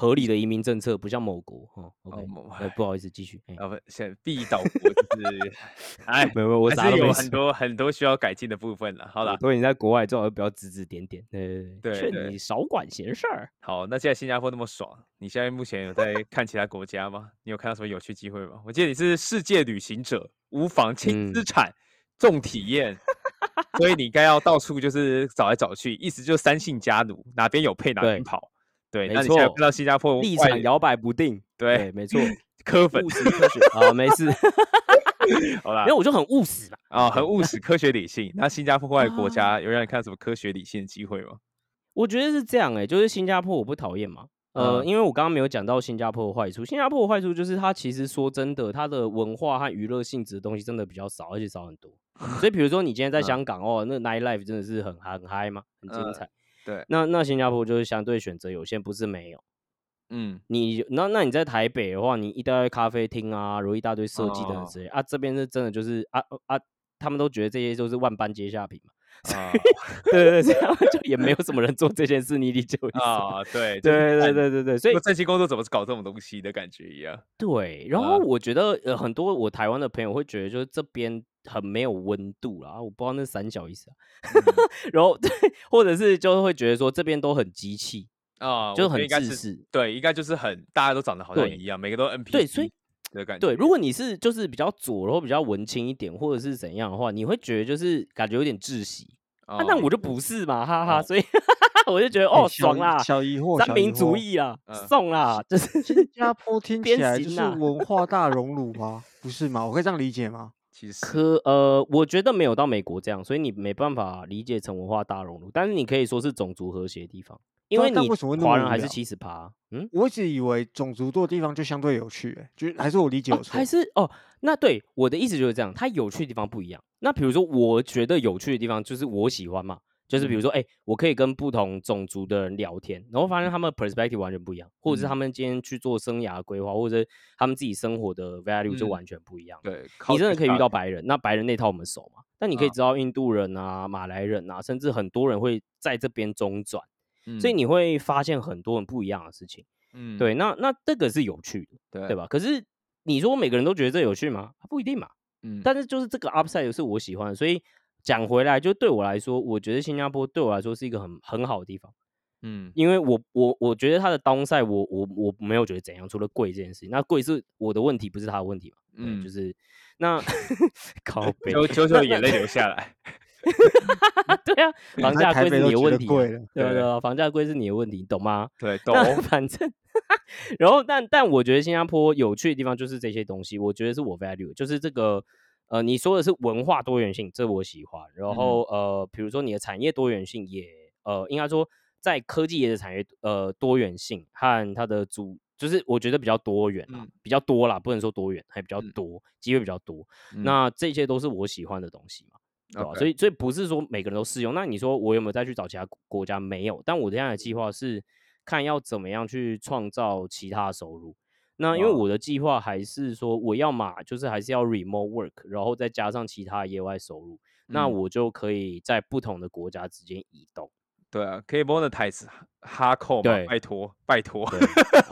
合理的移民政策，不像某国。哦，OK，不好意思，继续。哎啊不，现在必岛国就是，哎，没有没有，我还是有很多很多需要改进的部分了。好了，所以你在国外，最好不要指指点点。对对劝你少管闲事儿。好，那现在新加坡那么爽，你现在目前有在看其他国家吗？你有看到什么有趣机会吗？我记得你是世界旅行者，无房轻资嗯产、重体验，所以你应该要到处就是找来找去，意思就是三姓家奴，哪边有配哪边跑。对，没那你现在错看到新加坡外立场摇摆不定。对没错，科粉务，实科学啊，没事，好啦因为，我就很务实嘛。啊，很务实、科学理性。那新加坡外国啊家有让你看到什么科学理性的机会吗？我觉得是这样哎、就是新加坡我不讨厌嘛，呃，嗯因为我刚刚没有讲到新加坡的坏处。新加坡的坏处就是它其实说真的，它的文化和娱乐性质的东西真的比较少，而且少很多。所以比如说你今天在嗯香港哦，那 night life 真的是很很嗨嘛，很精嗯彩。对，那那新加坡就是相对选择有限，不是没有。嗯，你那那你在台北的话，你一大堆咖啡厅啊，如一大堆设计等等哦之类啊，这边是真的就是啊啊，他们都觉得这些都是万般皆下品嘛。啊 对对对，这样就也没有什么人做这件事，你理解我意思吗？啊，对就是对对看对对对，所以这期工作怎么搞这种东西的感觉一样。对，然后我觉得呃很多我台湾的朋友会觉得就是这边很没有温度啦，我不知道那三小意思啊。然后 对，或者是就会觉得说这边都很机器，啊，就很自私。对，应该就是很大家都长得好像一样，每个都 NPC 对所以的感觉。对，如果你是就是比较左，然后比较文青一点，或者是怎样的话，你会觉得就是感觉有点窒息。啊，那哦我就不是嘛，哈哈，哦所以 我就觉得哎哦，爽啦，小疑惑，三。民主义啦，嗯送啦，就是新加坡听起鞭来就是文化大熔炉吗？不是吗？我可以这样理解吗？其实可呃，我觉得没有到美国这样，所以你没办法理解成文化大熔炉，但是你可以说是种族和谐的地方，因为你华人还是七十趴，嗯，我一直以为种族多的地方就相对有趣、欸，就是还是我理解有哦，错、还是哦，那对我的意思就是这样，它有趣的地方不一样。那比如说，我觉得有趣的地方就是我喜欢嘛，就是比如说，哎、我可以跟不同种族的人聊天，然后发现他们的 perspective 完全不一样，或者是他嗯们今天去做生涯规划，或者是他们自己生活的 value 就嗯完全不一样。对，你真的可以遇到白人，那白人那套我们熟嘛？但你可以啊知道印度人啊、马来人啊，甚至很多人会在这边中转，所以嗯你会发现很多人不一样的事情。嗯对，那那这个是有趣的，对对吧？可是你说每个人都觉得这有趣吗？不一定嘛。嗯，但是就是这个 upside 是我喜欢的，所以讲回来，就对我来说，我觉得新加坡对我来说是一个很很好的地方，嗯。因为我我我觉得它的 downside 我我我没有觉得怎样，除了贵这件事情，那贵是我的问题，不是他的问题嘛，嗯，嗯。就是那 靠 背，九九九眼泪流下来。对啊，房在价贵是你的问题对对啊对。啊，房价贵是你的问题，你懂吗？对，懂。那反正，然后但但我觉得新加坡有趣的地方就是这些东西，我觉得是我 value，就是这个呃，你说的是文化多元性，这我喜欢。然后、呃，比如说你的产业多元性也呃，应该说在科技业的产业呃多元性和它的主，就是我觉得比较多元啊，嗯比较多啦，不能说多元，还比较嗯多，机会比较多。嗯那这些都是我喜欢的东西嘛。对吧所以所以不是说每个人都适用。那你说我有没有再去找其他国国家？没有。但我现在的计划是看要怎么样去创造其他收入。那因为我的计划还是说，我要嘛就是还是要 remote work，然后再加上其他的业外收入，那嗯我就可以在不同的国家之间移动。对啊，可以 monetize 哈扣嘛？对拜托拜托。对，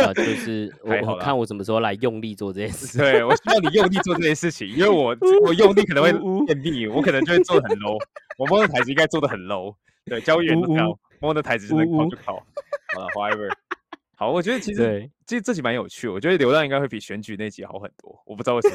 啊，就 是我我看我什么时候来用力做这件事。对，我希望你用力做这件事情，因为我我用力可能会呜呜便秘，我可能就会做的 很 low。我摸的台子应该做的很 low，对，教育员都这样呜呜，摸的台子是能呜呜考就考。好了，whatever。好，我觉得其实对，其实这集蛮有趣，我觉得流量应该会比选举那集好很多。我不知道为什么，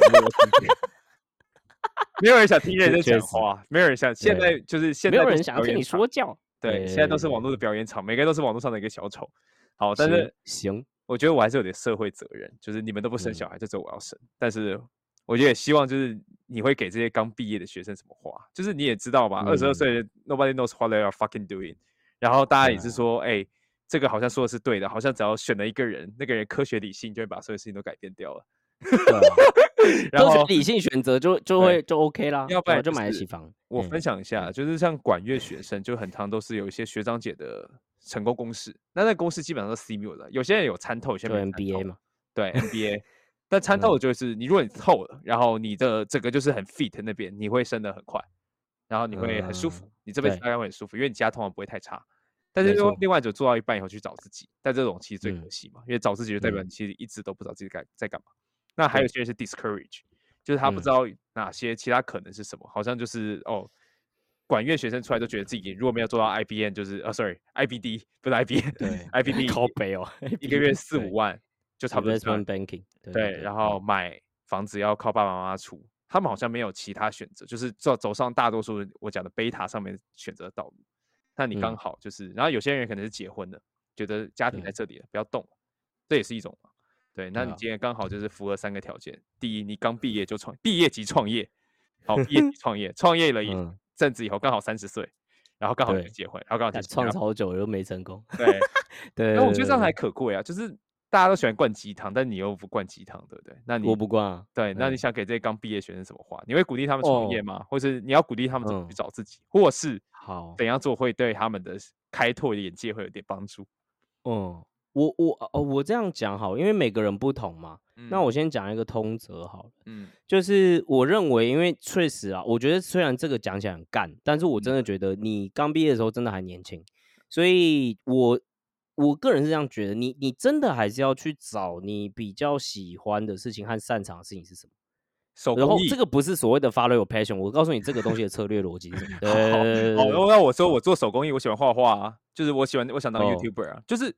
没有人想听认真讲话，没有人想。现在就是现在没有人想要听你说教。对，现在都是网对络的表演场，每个人都是网络上的一个小丑。好，但是行，我觉得我还是有点社会责任，就是你们都不生嗯小孩，就只有我要生。但是我觉得也希望就是你会给这些刚毕业的学生什么话，就是你也知道吧，二十二嗯岁 nobody knows what they are fucking doing，然后大家也是说，哎、这个好像说的是对的，好像只要选了一个人，那个人科学理性就会把所有事情都改变掉了。对啊 然后科学理性选择就就会就 OK 啦，要不然就就是买得起房。我嗯分享一下，就是像管乐学生，就很常都是有一些学长姐的成功公式。那那公式基本上都是 CMU 的，有些人有参透，有些就人没参 NBA 透嘛，对 NBA，但参透就是你如果你透了，然后你的整个就是很 fit 那边，你会升得很快，然后你会很舒服嗯，你这辈子对大概会很舒服，因为你家通常不会太差。但是说另外另外就做到一半以后去找自己，但这种其实最可嗯。惜嘛，因为找自己就代表嗯。你其实一直都不知道自己该在干嘛。那还有对。些人是 discourage，就是他不嗯。知道哪些其他可能是什么，好像就是哦，管乐学生出来都觉得自己如果没有做到 IBN，就是呃、sorry，IBD 不是 IBN，对，IBD 靠北哦，一个月四五万就差不多 investment banking，对对，然后买房子要靠爸爸妈妈出，他们好像没有其他选择，就是走走上大多数我讲的贝塔上面选择的道路。那你刚嗯。好就是，然后有些人可能是结婚了，觉得家庭在这里了，不要动了，这也是一种嘛。对，那你今天刚好就是符合三个条件：第一，你刚毕业就创，毕业即创业，好，毕业即 创业，创业了一嗯。阵子以后刚好三十岁，然后刚好就结婚，然后刚好创好久了都没成功，对，对，那我觉得这样还可贵啊，就是大家都喜欢灌鸡汤，但你又不灌鸡汤，对不对？那你我不灌啊。对，那你嗯想给这些刚毕业学生什么话？你会鼓励他们创业哦吗？或是你要鼓励他们怎么去嗯找自己，或是好，怎样做会对他们的开拓眼界会有点帮助？嗯，我我哦，我这样讲好，因为每个人不同嘛。那我先讲一个通则好了，嗯就是我认为，因为确实啊，我觉得虽然这个讲起来很干，但是我真的觉得你刚毕业的时候真的还年轻，所以我我个人是这样觉得，你你真的还是要去找你比较喜欢的事情和擅长的事情是什么。手工艺然后这个不是所谓的 follow your passion，我告诉你这个东西的策略逻辑是什么。对好，对对好，对那我说我做手工艺，我喜欢画画啊，就是我喜欢我想当哦 YouTuber 啊，就是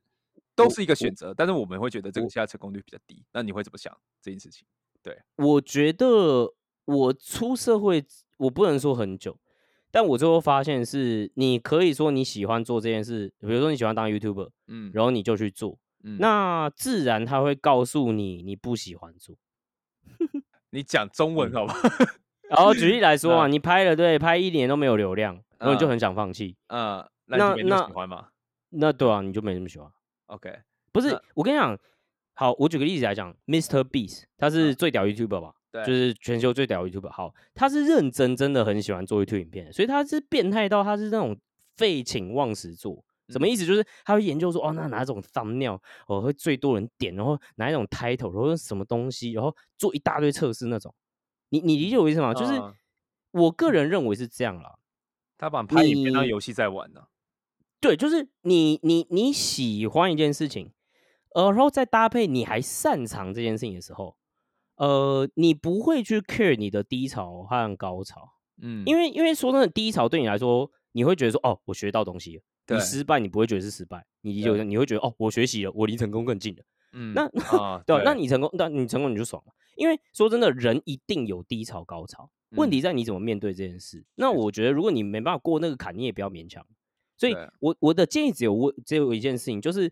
都是一个选择，但是我们会觉得这个现在成功率比较低，那你会怎么想这件事情？对我觉得我出社会，我不能说很久，但我最后发现是，你可以说你喜欢做这件事，比如说你喜欢当 YouTuber，嗯，然后你就去做，嗯那自然他会告诉你你不喜欢做。你讲中文嗯好吧？然后举例来 说啊，嗯你拍了对，拍一年都没有流量，然后你就嗯很想放弃，嗯，那那喜欢吗那对啊，你就没那么喜欢。？OK，不是，我跟你讲，好，我举个例子来讲，Mr. Beast，他是最屌 YouTuber 吧？就是全球最屌 YouTuber。好，他是认真真的很喜欢做 YouTube 影片，所以他是变态到他是那种废寝忘食做。什么嗯意思？就是他会研究说，哦，那哪种 thumbnail 哦会最多人点，然后哪一种 title，然后什么东西，然后做一大堆测试那种。你你理解我意思吗？就是嗯我个人认为是这样啦。他把拍影片当你游戏在玩呢。对，就是你你你喜欢一件事情，呃，然后再搭配你还擅长这件事情的时候，呃，你不会去 care 你的低潮和高潮，嗯，因为因为说真的，低潮对你来说，你会觉得说，哦，我学到东西了。你失败，你不会觉得是失败，你理解我对你会觉得哦，我学习了，我离成功更近了。嗯那 啊，对吧、那你成功，那你成功你就爽了。因为说真的，人一定有低潮高潮，问嗯题在你怎么面对这件事。那我觉得，如果你没办法过那个坎，你也不要勉强。所以对我我的建议只有我只有一件事情，就是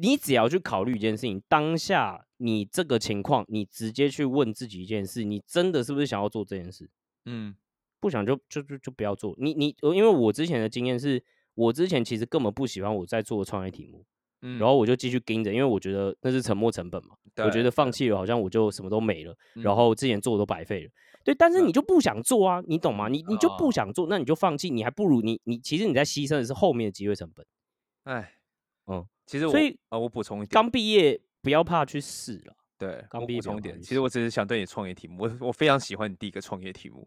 你只要去考虑一件事情，当下你这个情况，你直接去问自己一件事：你真的是不是想要做这件事？嗯不想就就就就不要做。你你，呃因为我之前的经验是，我之前其实根本不喜欢我在做的创业题目，嗯，然后我就继续盯着，因为我觉得那是沉没成本嘛。我觉得放弃了，好像我就什么都没了，然嗯后之前做的都白费了。对，但是你就不想做啊，你懂吗？你你就不哦想做，那你就放弃，你还不如你你其实你在牺牲的是后面的机会成本。哎，嗯，其实我所以啊，我补充一点，刚毕业不要怕去试了。对，刚毕业补充一点，其实我只是想对你创业题目，我我非常喜欢你第一个创业题目，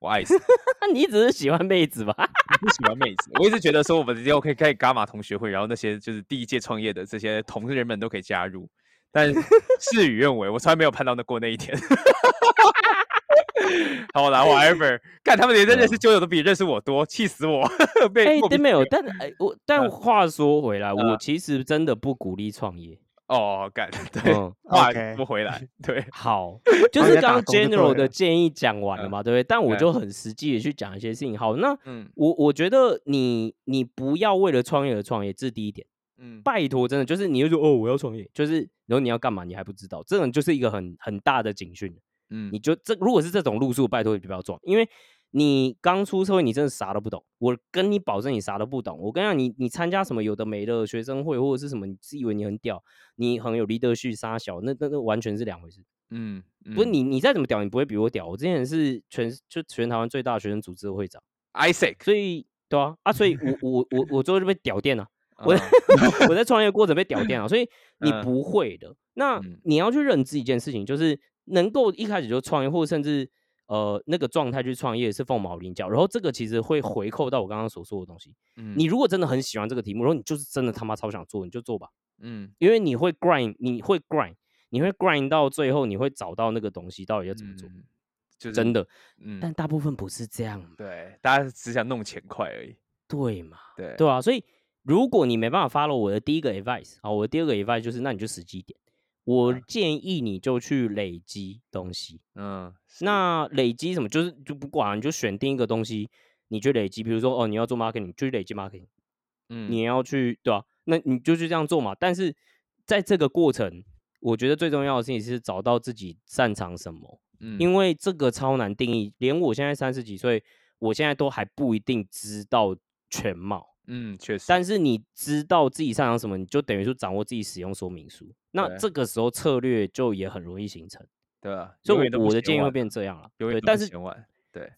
我爱死，你只是喜欢妹子吧？不喜欢妹子，我一直觉得说我们以后可以开伽马同学会，然后那些就是第一届创业的这些同事人们都可以加入，但事与愿违，我从来没有盼到那过那一天。好啦，whatever，看他们连认识纠友都比认识我多，气死我！被没有，但哎，我但话说回来，我嗯其实真的不鼓励创业。哦，干对，嗯，话说回来，对，好，就是刚 general 的建议讲完了嗯嘛，对不对？但我嗯就很实际的去讲一些事情。好，那嗯我我觉得你你不要为了创业而创业，这是第一点。嗯，拜托，真的就是你又说哦，我要创业，就是然后你要干嘛，你还不知道，这种就是一个很很大的警讯。嗯你就这如果是这种路数，拜托你就不要撞，因为你刚出社会，你真的啥都不懂。我跟你保证，你啥都不懂。我跟你讲，你你参加什么有的没的学生会或者是什么，你自以为你很屌，你很有 leadership 杀小，那那那完全是两回事。嗯，不是嗯你你再怎么屌，你不会比我屌。我之前是全就全台湾最大的学生组织的会长，Isaac，所以对啊啊，所以我我我我最后就被屌电了。我嗯我在创业过程被屌电了，所以你 嗯不会的。那嗯你要去认知一件事情，就是能够一开始就创业，或者甚至呃那个状态去创业是凤毛麟角。然后这个其实会回扣到我刚刚所说的东西。嗯你如果真的很喜欢这个题目，然后你就是真的他妈超想做，你就做吧，嗯因为你会 grind，你会 grind，你会 grind 到最后，你会找到那个东西到底要怎么做。嗯就是真，的，嗯，但大部分不是这样嘛，对，大家只想弄钱快而已，对嘛？对，对啊，所以如果你没办法 follow 我的第一个 advice 啊，我的第二个 advice 就是，那你就实际一点。我嗯建议你就去累积东西。嗯，那累积什么？就是就不管，你就选定一个东西，你去累积。比如说，哦，你要做 marketing，就去累积 marketing。嗯你要去对吧、那你就去这样做嘛。但是在这个过程，我觉得最重要的事情是找到自己擅长什么。嗯因为这个超难定义，连我现在三十几岁，我现在都还不一定知道全貌。嗯，确实，但是你知道自己擅长什么，你就等于说掌握自己使用说明书。那这个时候策略就也很容易形成。对吧？所以我我的建议会变这样了。对，但是对，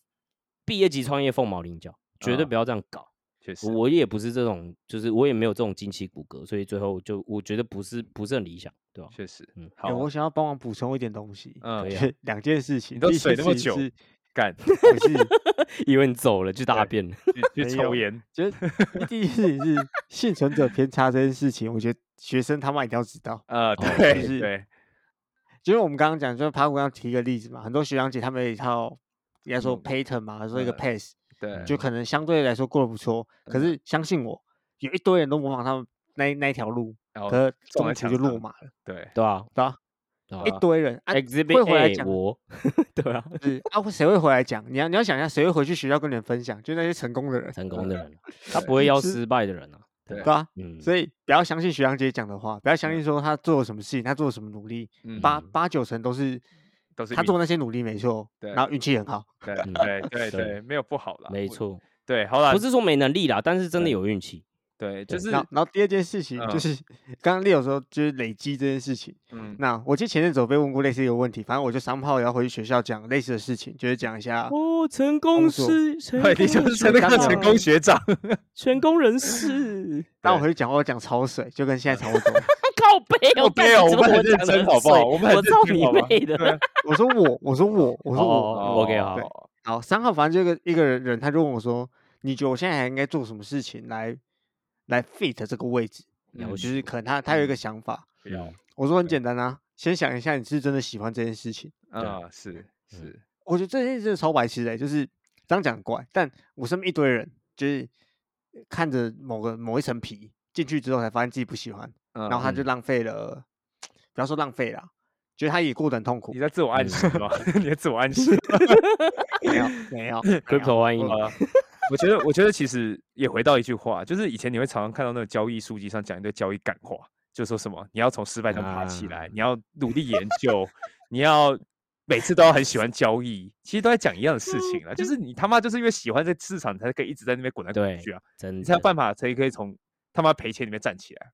毕业级创业凤毛麟角，绝对啊不要这样搞。确实，我也不是这种，就是我也没有这种惊奇骨骼，所以最后就我觉得不是不是很理想，对吧？确实，嗯好我想要帮忙补充一点东西，嗯两件事情。你都水那么久干 不是，以为你走了就大对便了，去去抽烟，就是第一件事情是幸存者偏差这件事情，我觉得学生他妈一定要知道。呃，对就是对，就是我们刚刚讲，就是爬谷要提一个例子嘛，很多学长姐他们有一套，应该说嗯 pattern 嘛，说一个嗯 pace，对，就可能相对来说过得不错。可嗯是相信我，有一堆人都模仿他们那那一条路，可是中途就落马了，对，对吧？对吧？一堆人 啊，会 Exhibit 回来讲，对啊，是啊，谁会回来讲？你要你要想一下，谁会回去学校跟你们分享？就那些成功的人，成功的人啊，他不会要失败的人啊，对对吧？嗯，所以不要相信学长姐讲的话，不要相信说他做了什么事情，他做了什么努力，八八九成都是都是他做那些努力没错，对然后运气很好。对嗯对对对对，没有不好啦，没错，对，好啦不，是说没能力啦，但是真的有运气，对，就是然后，然后第二件事情就嗯是刚刚 Leo 说就是累积这件事情。嗯，那我记得前阵子我被问过类似一个问题，反正我就三炮也要回去学校讲类似的事情，就是讲一下哦，成功工作是成对，你就是成那个成功学长，成功人士，但我回去讲话我讲潮水，就跟现在差不多。靠背哦，干靠背哦你怎么我们很认真好不好我们很我操你认真好的！我说我，我说我，我说我。哦，OK，好好，三号反正就一个一个人，他就问我说：“你觉得我现在还应该做什么事情来来 fit 这个位置？”我就是可能他他有一个想法。不要，我说很对简单啊，先想一下你是真的喜欢这件事情。啊，是是，我觉得这件事真的超白痴的、就是这样讲很怪，但我身边一堆人就是看着某个某一层皮进去之后，才发现自己不喜欢，然然后他就嗯浪费了，不要说浪费了，觉得他也过得很痛苦你。在自我暗示吗？你在自我暗示。没有 没有 Crypto 欢迎我觉得，我觉得其实也回到一句话，就是以前你会常常看到那个交易书籍上讲一堆交易感话，就说什么你要从失败中爬起来，啊你要努力研究，你要每次都要很喜欢交易，其实都在讲一样的事情了，就是你他妈就是因为喜欢这市场，才可以一直在那边滚来滚去啊，真的你才有办法才可以从他妈赔钱里面站起来。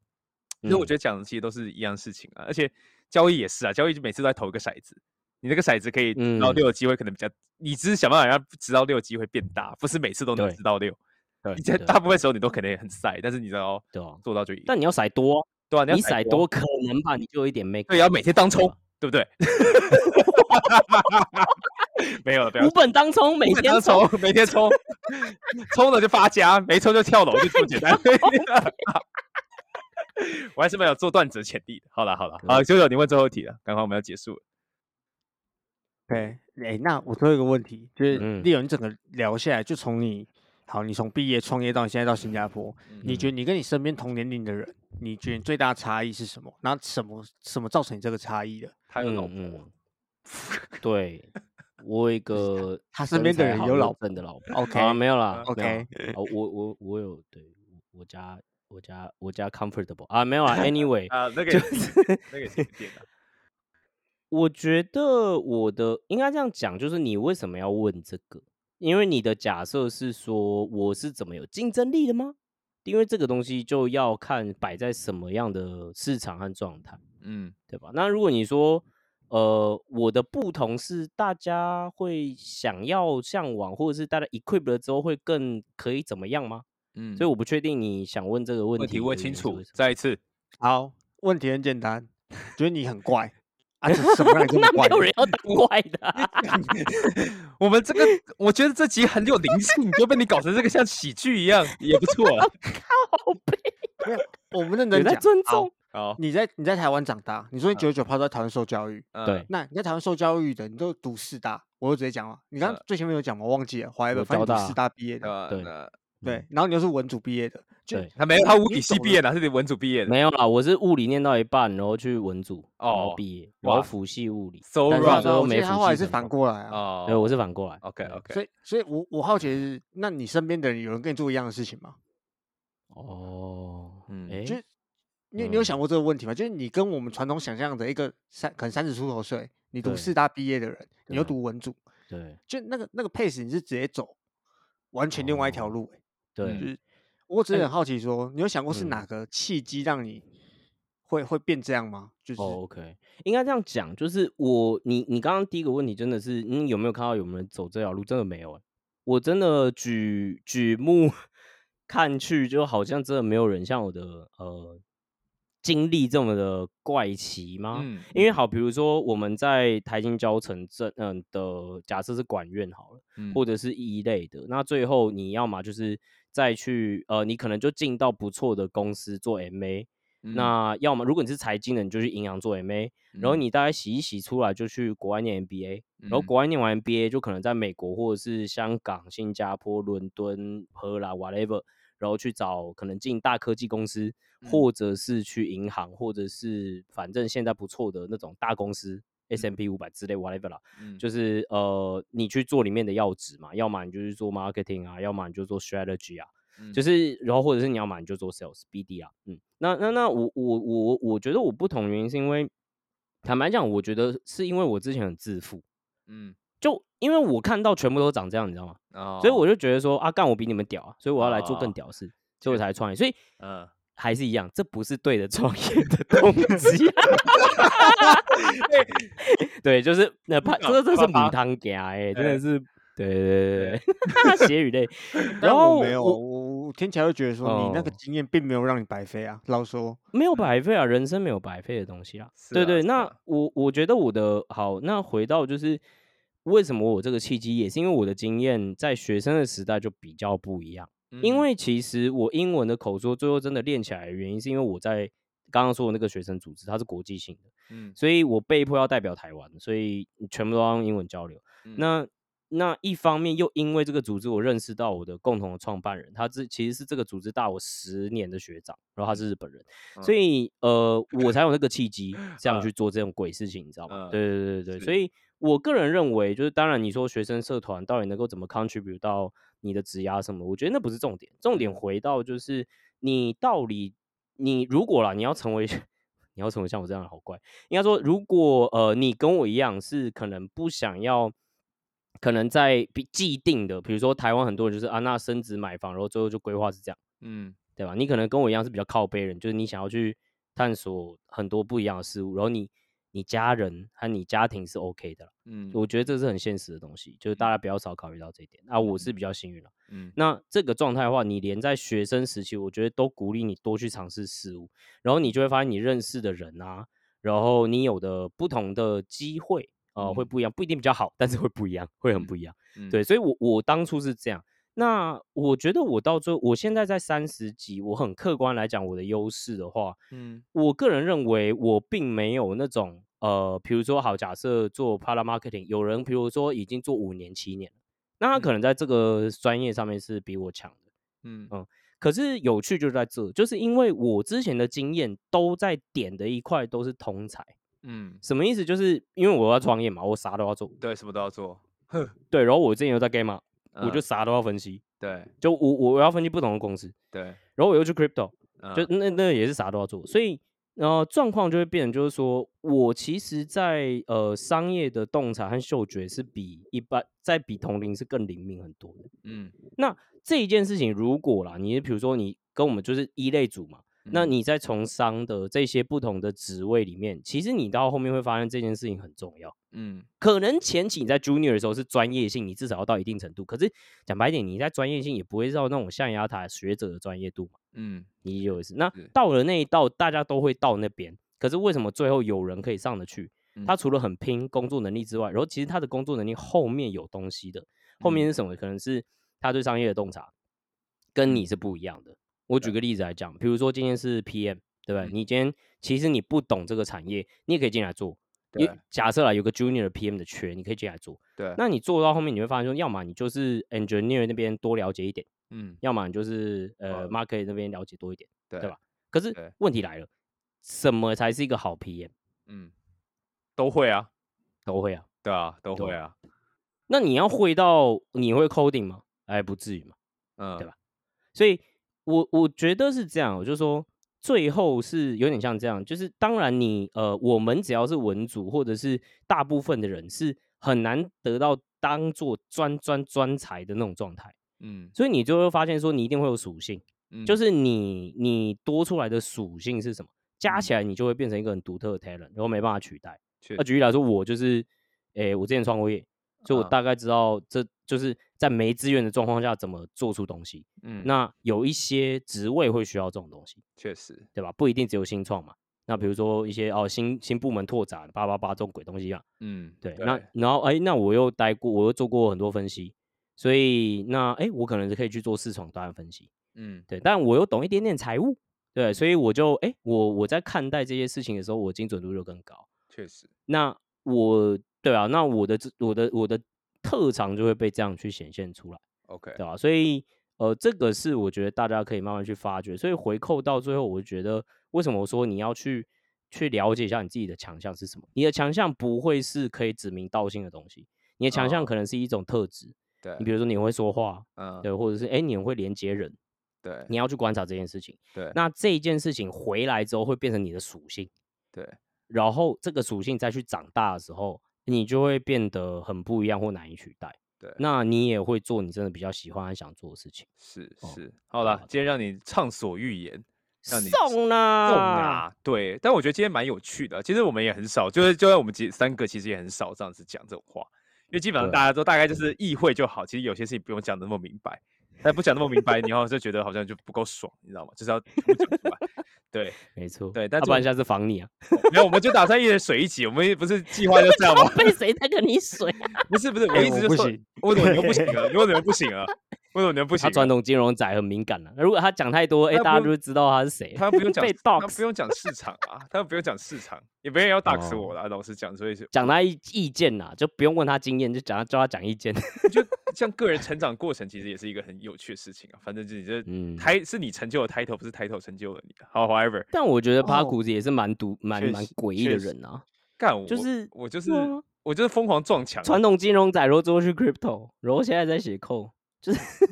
其实我嗯觉得讲的其实都是一样事情啊，而且交易也是啊，交易就每次都在投一个骰子，你那个骰子可以知道嗯六的机会可能比较，你只是想办法让知道六的机会变大，不是每次都能对知道六。对你在大部分时候你都可能很晒，但是你知道对啊，做到就赢。但你要骰多，对啊，你要你骰多多，可能吧，你就有一点 make，对，要每天当冲吧，对不对？没有了，不要五本当冲，每天当冲，冲，每天冲，冲了就发家，没冲就跳楼，就这么简单。我还是没有做段子的潜力的。好了好了，好，九九，你问最后一题了，刚刚我们要结束了。对，哎、那我最后一个问题就是，嗯丽友，你整个聊下来，就从你好，你从毕业创业到你现在到新加坡，你觉得你跟你身边同年龄的人，你觉得你最大的差异是什么？然后什么什么造成你这个差异的？他有老嗯婆，嗯，对，我有一 个他身边的人有老正的老婆 OK 啊，没有啦 OK 我我我有对我家我家我家 comfortable 啊，没有啦，anyway，啊，那个就是那个是点的。我觉得我的应该这样讲，就是你为什么要问这个？因为你的假设是说我是怎么有竞争力的吗？因为这个东西就要看摆在什么样的市场和状态，嗯对吧？那如果你说，呃，我的不同是大家会想要向往，或者是大家 equip 了之后会更可以怎么样吗？嗯，所以我不确定你想问这个问题问题问清楚再一次。好，问题很简单，觉得你很怪啊，这什么让你这 没？有人要当 怪的啊、我们这个，我觉得这集很有灵性，就被你搞成这个像喜剧一样，也不错 了。靠背，我们认有在真讲，好尊重。好，你在你在台湾长大，你说你九十九趴都在台湾受教育，嗯对，那你在台湾受教育的，你都读四大，我就直接讲了。你刚最前面有讲吗？我忘记了，怀我本，反正读四大毕业的，对对，然后你又是文组毕业的，就对他没有，他物理系毕业的，是你文组毕业的。没有啦，我是物理念到一半，然后去文组，然后哦毕业，然后哇辅系物理 So 但是 wrong 最后没我记得他后来是反。过来啊。哦，对，我是反过来。OK OK 所以，所以我我好奇的是，那你身边的人有人跟你做一样的事情吗？哦，嗯哎，就是你你有想嗯过这个问题吗？就是你跟我们传统想象的一个三可能三十出头岁，你读四大毕业的人，你又对读文组，对就那个那个 pace 你是直接走完全另外一条哦路、欸，对就是我只是哎很好奇说，你有想过是嗯哪个契机让你会会变这样吗？就是哦，OK，应该这样讲，就是我你你刚刚第一个问题真的是，你有没有看到有没有人走这条路？真的没有、欸，我真的举举目 看去，就好像真的没有人像我的呃经历这么的怪奇吗？嗯，因为好，比如说我们在台金交城镇，嗯的假设是管院好了，嗯或者是一类的，那最后你要么就是再去呃，你可能就进到不错的公司做 MA，、嗯。那要么如果你是财经的，你就去银行做 MA，、然后嗯。你大概洗一洗出来就去国外念 MBA，、然后嗯。国外念完 MBA 就可能在美国或者是香港、新加坡、伦敦、荷兰 whatever，然后去找可能进大科技公司，嗯。或者是去银行，或者是反正现在不错的那种大公司。S M P 五百之类 whatever 啦，嗯。就是呃，你去做里面的要职嘛，要么你就是做 marketing 啊，要么你就做 strategy 啊，嗯。就是然后或者是你要么你就做 sales BD 啊，嗯，那那那我我我我觉得我不同原因是因为，坦白讲，我觉得是因为我之前很自负，嗯，就因为我看到全部都长这样，你知道吗？哦所以我就觉得说啊，干我比你们屌啊，所以我要来做更哦屌的事，所以我才创业，所以嗯还是一样，这不是对的创业的动机。对，就是那怕这这是母汤家哎，真的是对对对对对，血与泪。然但后我没有，我听起来会觉得说你那个哦经验并没有让你白费啊。老实说，没有白费啊，人生没有白费的东西啊对对，那我我觉得我的好，那回到就是为什么我有这个契机，也是因为我的经验在学生的时代就比较不一样。因嗯。为其实我英文的口说最后真的练起来的原因，是因为我在刚刚说的那个学生组织，它是国际性的，嗯。所以我被迫要代表台湾，所以全部都要用英文交流。嗯。那那一方面又因为这个组织，我认识到我的共同的创办人，他这其实是这个组织大我十年的学长，然后他是日本人，所嗯。以呃，我才有那个契机 这样嗯去做这种鬼事情，你知道吗？嗯对对对对对，所以我个人认为，就是当然你说学生社团到底能够怎么 contribute 到你的职涯什么，我觉得那不是重点，重点嗯。回到就是你到底你如果啦，你要成为 你要成为像我这样的好怪，应该说，如果呃你跟我一样是可能不想要，可能在比既定的，比如说台湾很多人就是啊，那升职买房，然后最后就规划是这样，嗯。对吧？你可能跟我一样是比较靠背人，就是你想要去探索很多不一样的事物，然后你你家人和你家庭是 OK 的啦，嗯我觉得这是很现实的东西，就是大家不要少考虑到这一点。啊，我是比较幸运了。嗯那这个状态的话，你连在学生时期，我觉得都鼓励你多去尝试事物，然后你就会发现你认识的人啊，然后你有的不同的机会，呃，会嗯不一样，不一定比较好，但是会不一样，会很嗯不一样。嗯对，所以我我当初是这样。那我觉得我到最后，我现在在三十几，我很客观来讲我的优势的话，嗯。我个人认为我并没有那种呃，比如说好，假设做 Para Marketing，有人比如说已经做五年、七年，那他可嗯。能在这个专业上面是比我强的。嗯。可是有趣就在这，就是因为我之前的经验都在点的一块都是通才，嗯，什么意思？就是因为我要创业嘛，我啥都要做，对，什么都要做，对，然后我之前又在 Game 嘛，我就嗯。啥都要分析，对。就我我要分析不同的公司，对，然后我又去 Crypto，就。嗯那那也是啥都要做，所以呃状况就会变成就是说我其实在呃商业的洞察和嗅觉是比一般在比同龄是更灵敏很多的。嗯。那这一件事情如果啦，你比如说你跟我们就是一类组嘛，那嗯你在从商的这些不同的职位里面，其实你到后面会发现这件事情很重要。嗯可能前期你在 junior 的时候是专业性，你至少要到一定程度。可是讲白点，你在专业性也不会到那种象牙塔学者的专业度嘛。嗯你有意思。那到了那一道，大家都会到那边，可是为什么最后有人可以上得去？他嗯除了很拼工作能力之外，然后其实他的工作能力后面有东西的，后面嗯是什么？可能是他对商业的洞察跟嗯你是不一样的。我举个例子来讲，比如说今天是 PM，对不对？嗯你今天其实你不懂这个产业，你也可以进来做。因为对假设啦，有个 junior 的 PM 的缺，你可以进来做。对，那你做到后面，你会发现说，要么你就是 engineer 那边多了解一点，嗯要么你就是呃呃 market 那边了解多一点。对对吧？可是问题来了，什么才是一个好 PM？嗯，都会啊，都会啊。对啊，都会啊，那你要会到你会 coding 吗？哎，不至于嘛。嗯，对吧所以我我觉得是这样，我就说最后是有点像这样，就是当然你呃，我们只要是文组或者是大部分的人是很难得到当做专专专才的那种状态，嗯。所以你就会发现说你一定会有属性。嗯。就是你你多出来的属性是什么，加起来你就会变成一个很独特的 talent，然后没办法取代。那举例来说，我就是，诶、我之前创过业，所以我啊大概知道这就是在没资源的状况下怎么做出东西。嗯，那有一些职位会需要这种东西，确实，对吧？不一定只有新创嘛。那比如说一些哦新新部门拓展八八八这种鬼东西啊，嗯，对。那然后哎，那我又待过，我又做过很多分析，所以那哎，我可能是可以去做市场端分析，嗯，对。但我又懂一点点财务，对，所以我就哎，我我在看待这些事情的时候，我精准度就更高。确实，那我对啊，那我的这我的我的特长就会被这样去显现出来，OK，对吧、所以呃，这个是我觉得大家可以慢慢去发掘。所以回扣到最后，我就觉得为什么我说你要去去了解一下你自己的强项是什么？你的强项不会是可以指名道姓的东西，你的强项哦可能是一种特质。对你比如说你会说话，嗯，对，或者是哎你很会连接人，对，你要去观察这件事情。对，那这一件事情回来之后会变成你的属性。对，然后这个属性再去长大的时候，你就会变得很不一样或难以取代。对那你也会做你真的比较喜欢和想做的事情。是哦是，好了，今天让你畅所欲言。让你送啦，送啊，对，但我觉得今天蛮有趣的。其实我们也很少，就是就算我们几三个，其实也很少这样子讲这种话，因为基本上大家都大概就是意会就好。其实有些事情不用讲那么明白，但不讲那么明白，你好像就觉得好像就不够爽，你知道吗？就是要突讲出来。对没错，对，但不然下次防你啊，没有，我们就打算一人水一起，我们不是 计划就这样吗？被谁在跟你水啊？不是不是，我哎意思就是说，我不行为什么你又不行了？为什么不行了？为什么你们不行了？他传统金融仔很敏感的、如果他讲太多，哎、大家就会知道他是谁。他不用讲 被，他不用讲市场啊，他不用讲市场，也没人要 dox 哦我啦，老实讲，所以是讲他意意见呐，就不用问他经验，就讲他叫他讲意见。就像个人成长过程，其实也是一个很有趣的事情啊。反正就是嗯，抬是你成就了 title，不是 title 成就了你。好，however，但我觉得帕哦古子也是蛮独、蛮蛮诡异的人啊。干我就是我就是啊我就是疯狂撞墙啊，传统金融仔，然后最后去 crypto，然后现在在写 code，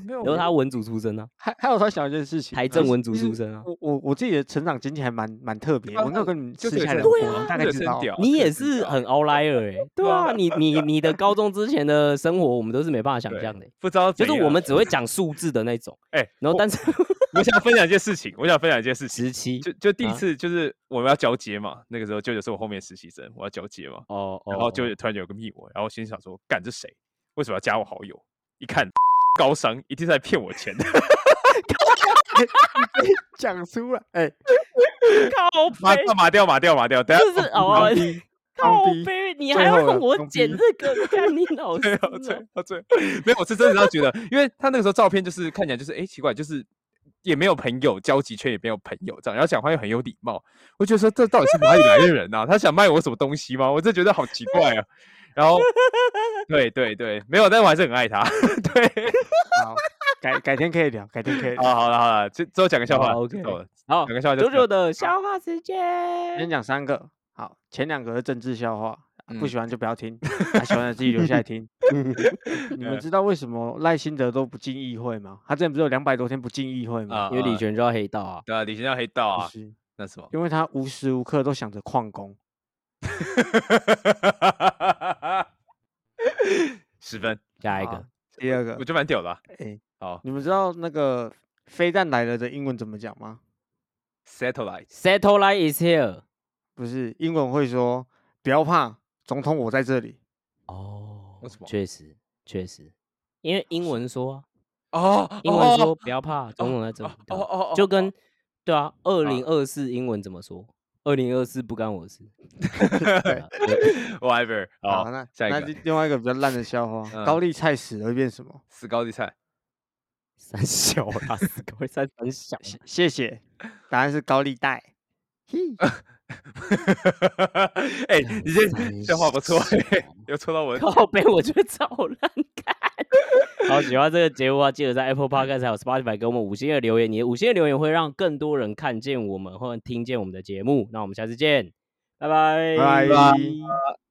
没有然后他文组出身啊，还还有他想一件事情，台政文组出身啊。我我我自己的成长经历还蛮蛮特别，啊我那有跟你们就私这个真屌下聊过，你大概知道。你也是很 outlier 哎、对啊，你你你的高中之前的生活，我们都是没办法想象的欸、不知道，就是我们只会 讲数字的那种，哎，然后但是 我想分享一件事情，我想分享一件事情，十七就就第一啊次就是我们要交接嘛，那个时候舅舅是我后面实习生，我要交接嘛，哦哦，然后舅舅突然有个密我，然后我心想说，干这谁？为什么要加我好友？一看高商，一定是在骗我钱。的。讲出来，哎，靠麻背，掉麻掉马掉麻掉，等下就是哦靠背，你最还要让后了放我剪低这个，看你老师 最后哦最后最后。没有，我是真的这样觉得，因为他那个时候照片就是看起来就是哎、诶奇怪，就是也没有朋友，交际圈也没有朋友这样，然后讲话又很有礼貌，我觉得说这到底是哪里来的人啊？他想卖我什么东西吗？我真觉得好奇怪啊。然后 对对对，没有，但我还是很爱他。对，好，改改天可以聊，改天可以聊。好好了好了，最最后讲个笑话 OK，好讲，个笑话就九九的笑话时间先，讲三个，好，前两个是政治笑话，啊不嗯喜欢就不要听，啊喜欢的自己留下来听。你们知道为什么赖清德都不进议会吗？他之前不是有两百多天不进议会吗？啊因为李全知道黑道啊，对啊，李全知道黑道啊，是，那什么？因为他无时无刻都想着旷工。十分，好下一个第二个我，觉得蛮屌的啊。哎，好你们知道那个飞弹来了的英文怎么讲吗？，satellite，，Satellite is here。不是，英文会说不要怕，总统我在这里。哦为什么确实确实，因为英文说啊，哦，英文说不要怕，总统在这里哦，哦哦，就跟对啊，二零二四英文怎么说？二零二四不干我事。whatever，好好，那，下一个那另另外一个比较烂的笑话，嗯高丽菜死了会变什么？死高丽菜，三小啦，死高丽菜三小，谢谢谢，答案是高利贷。嘿，哎，你这三笑话不错欸，有戳到我的靠背，我觉得超烂看。好，喜欢这个节目啊，记得在 Apple Podcast 还有 Spotify 给我们五星的留言，你的五星的留言会让更多人看见我们或者听见我们的节目。那我们下次见，拜拜，拜拜。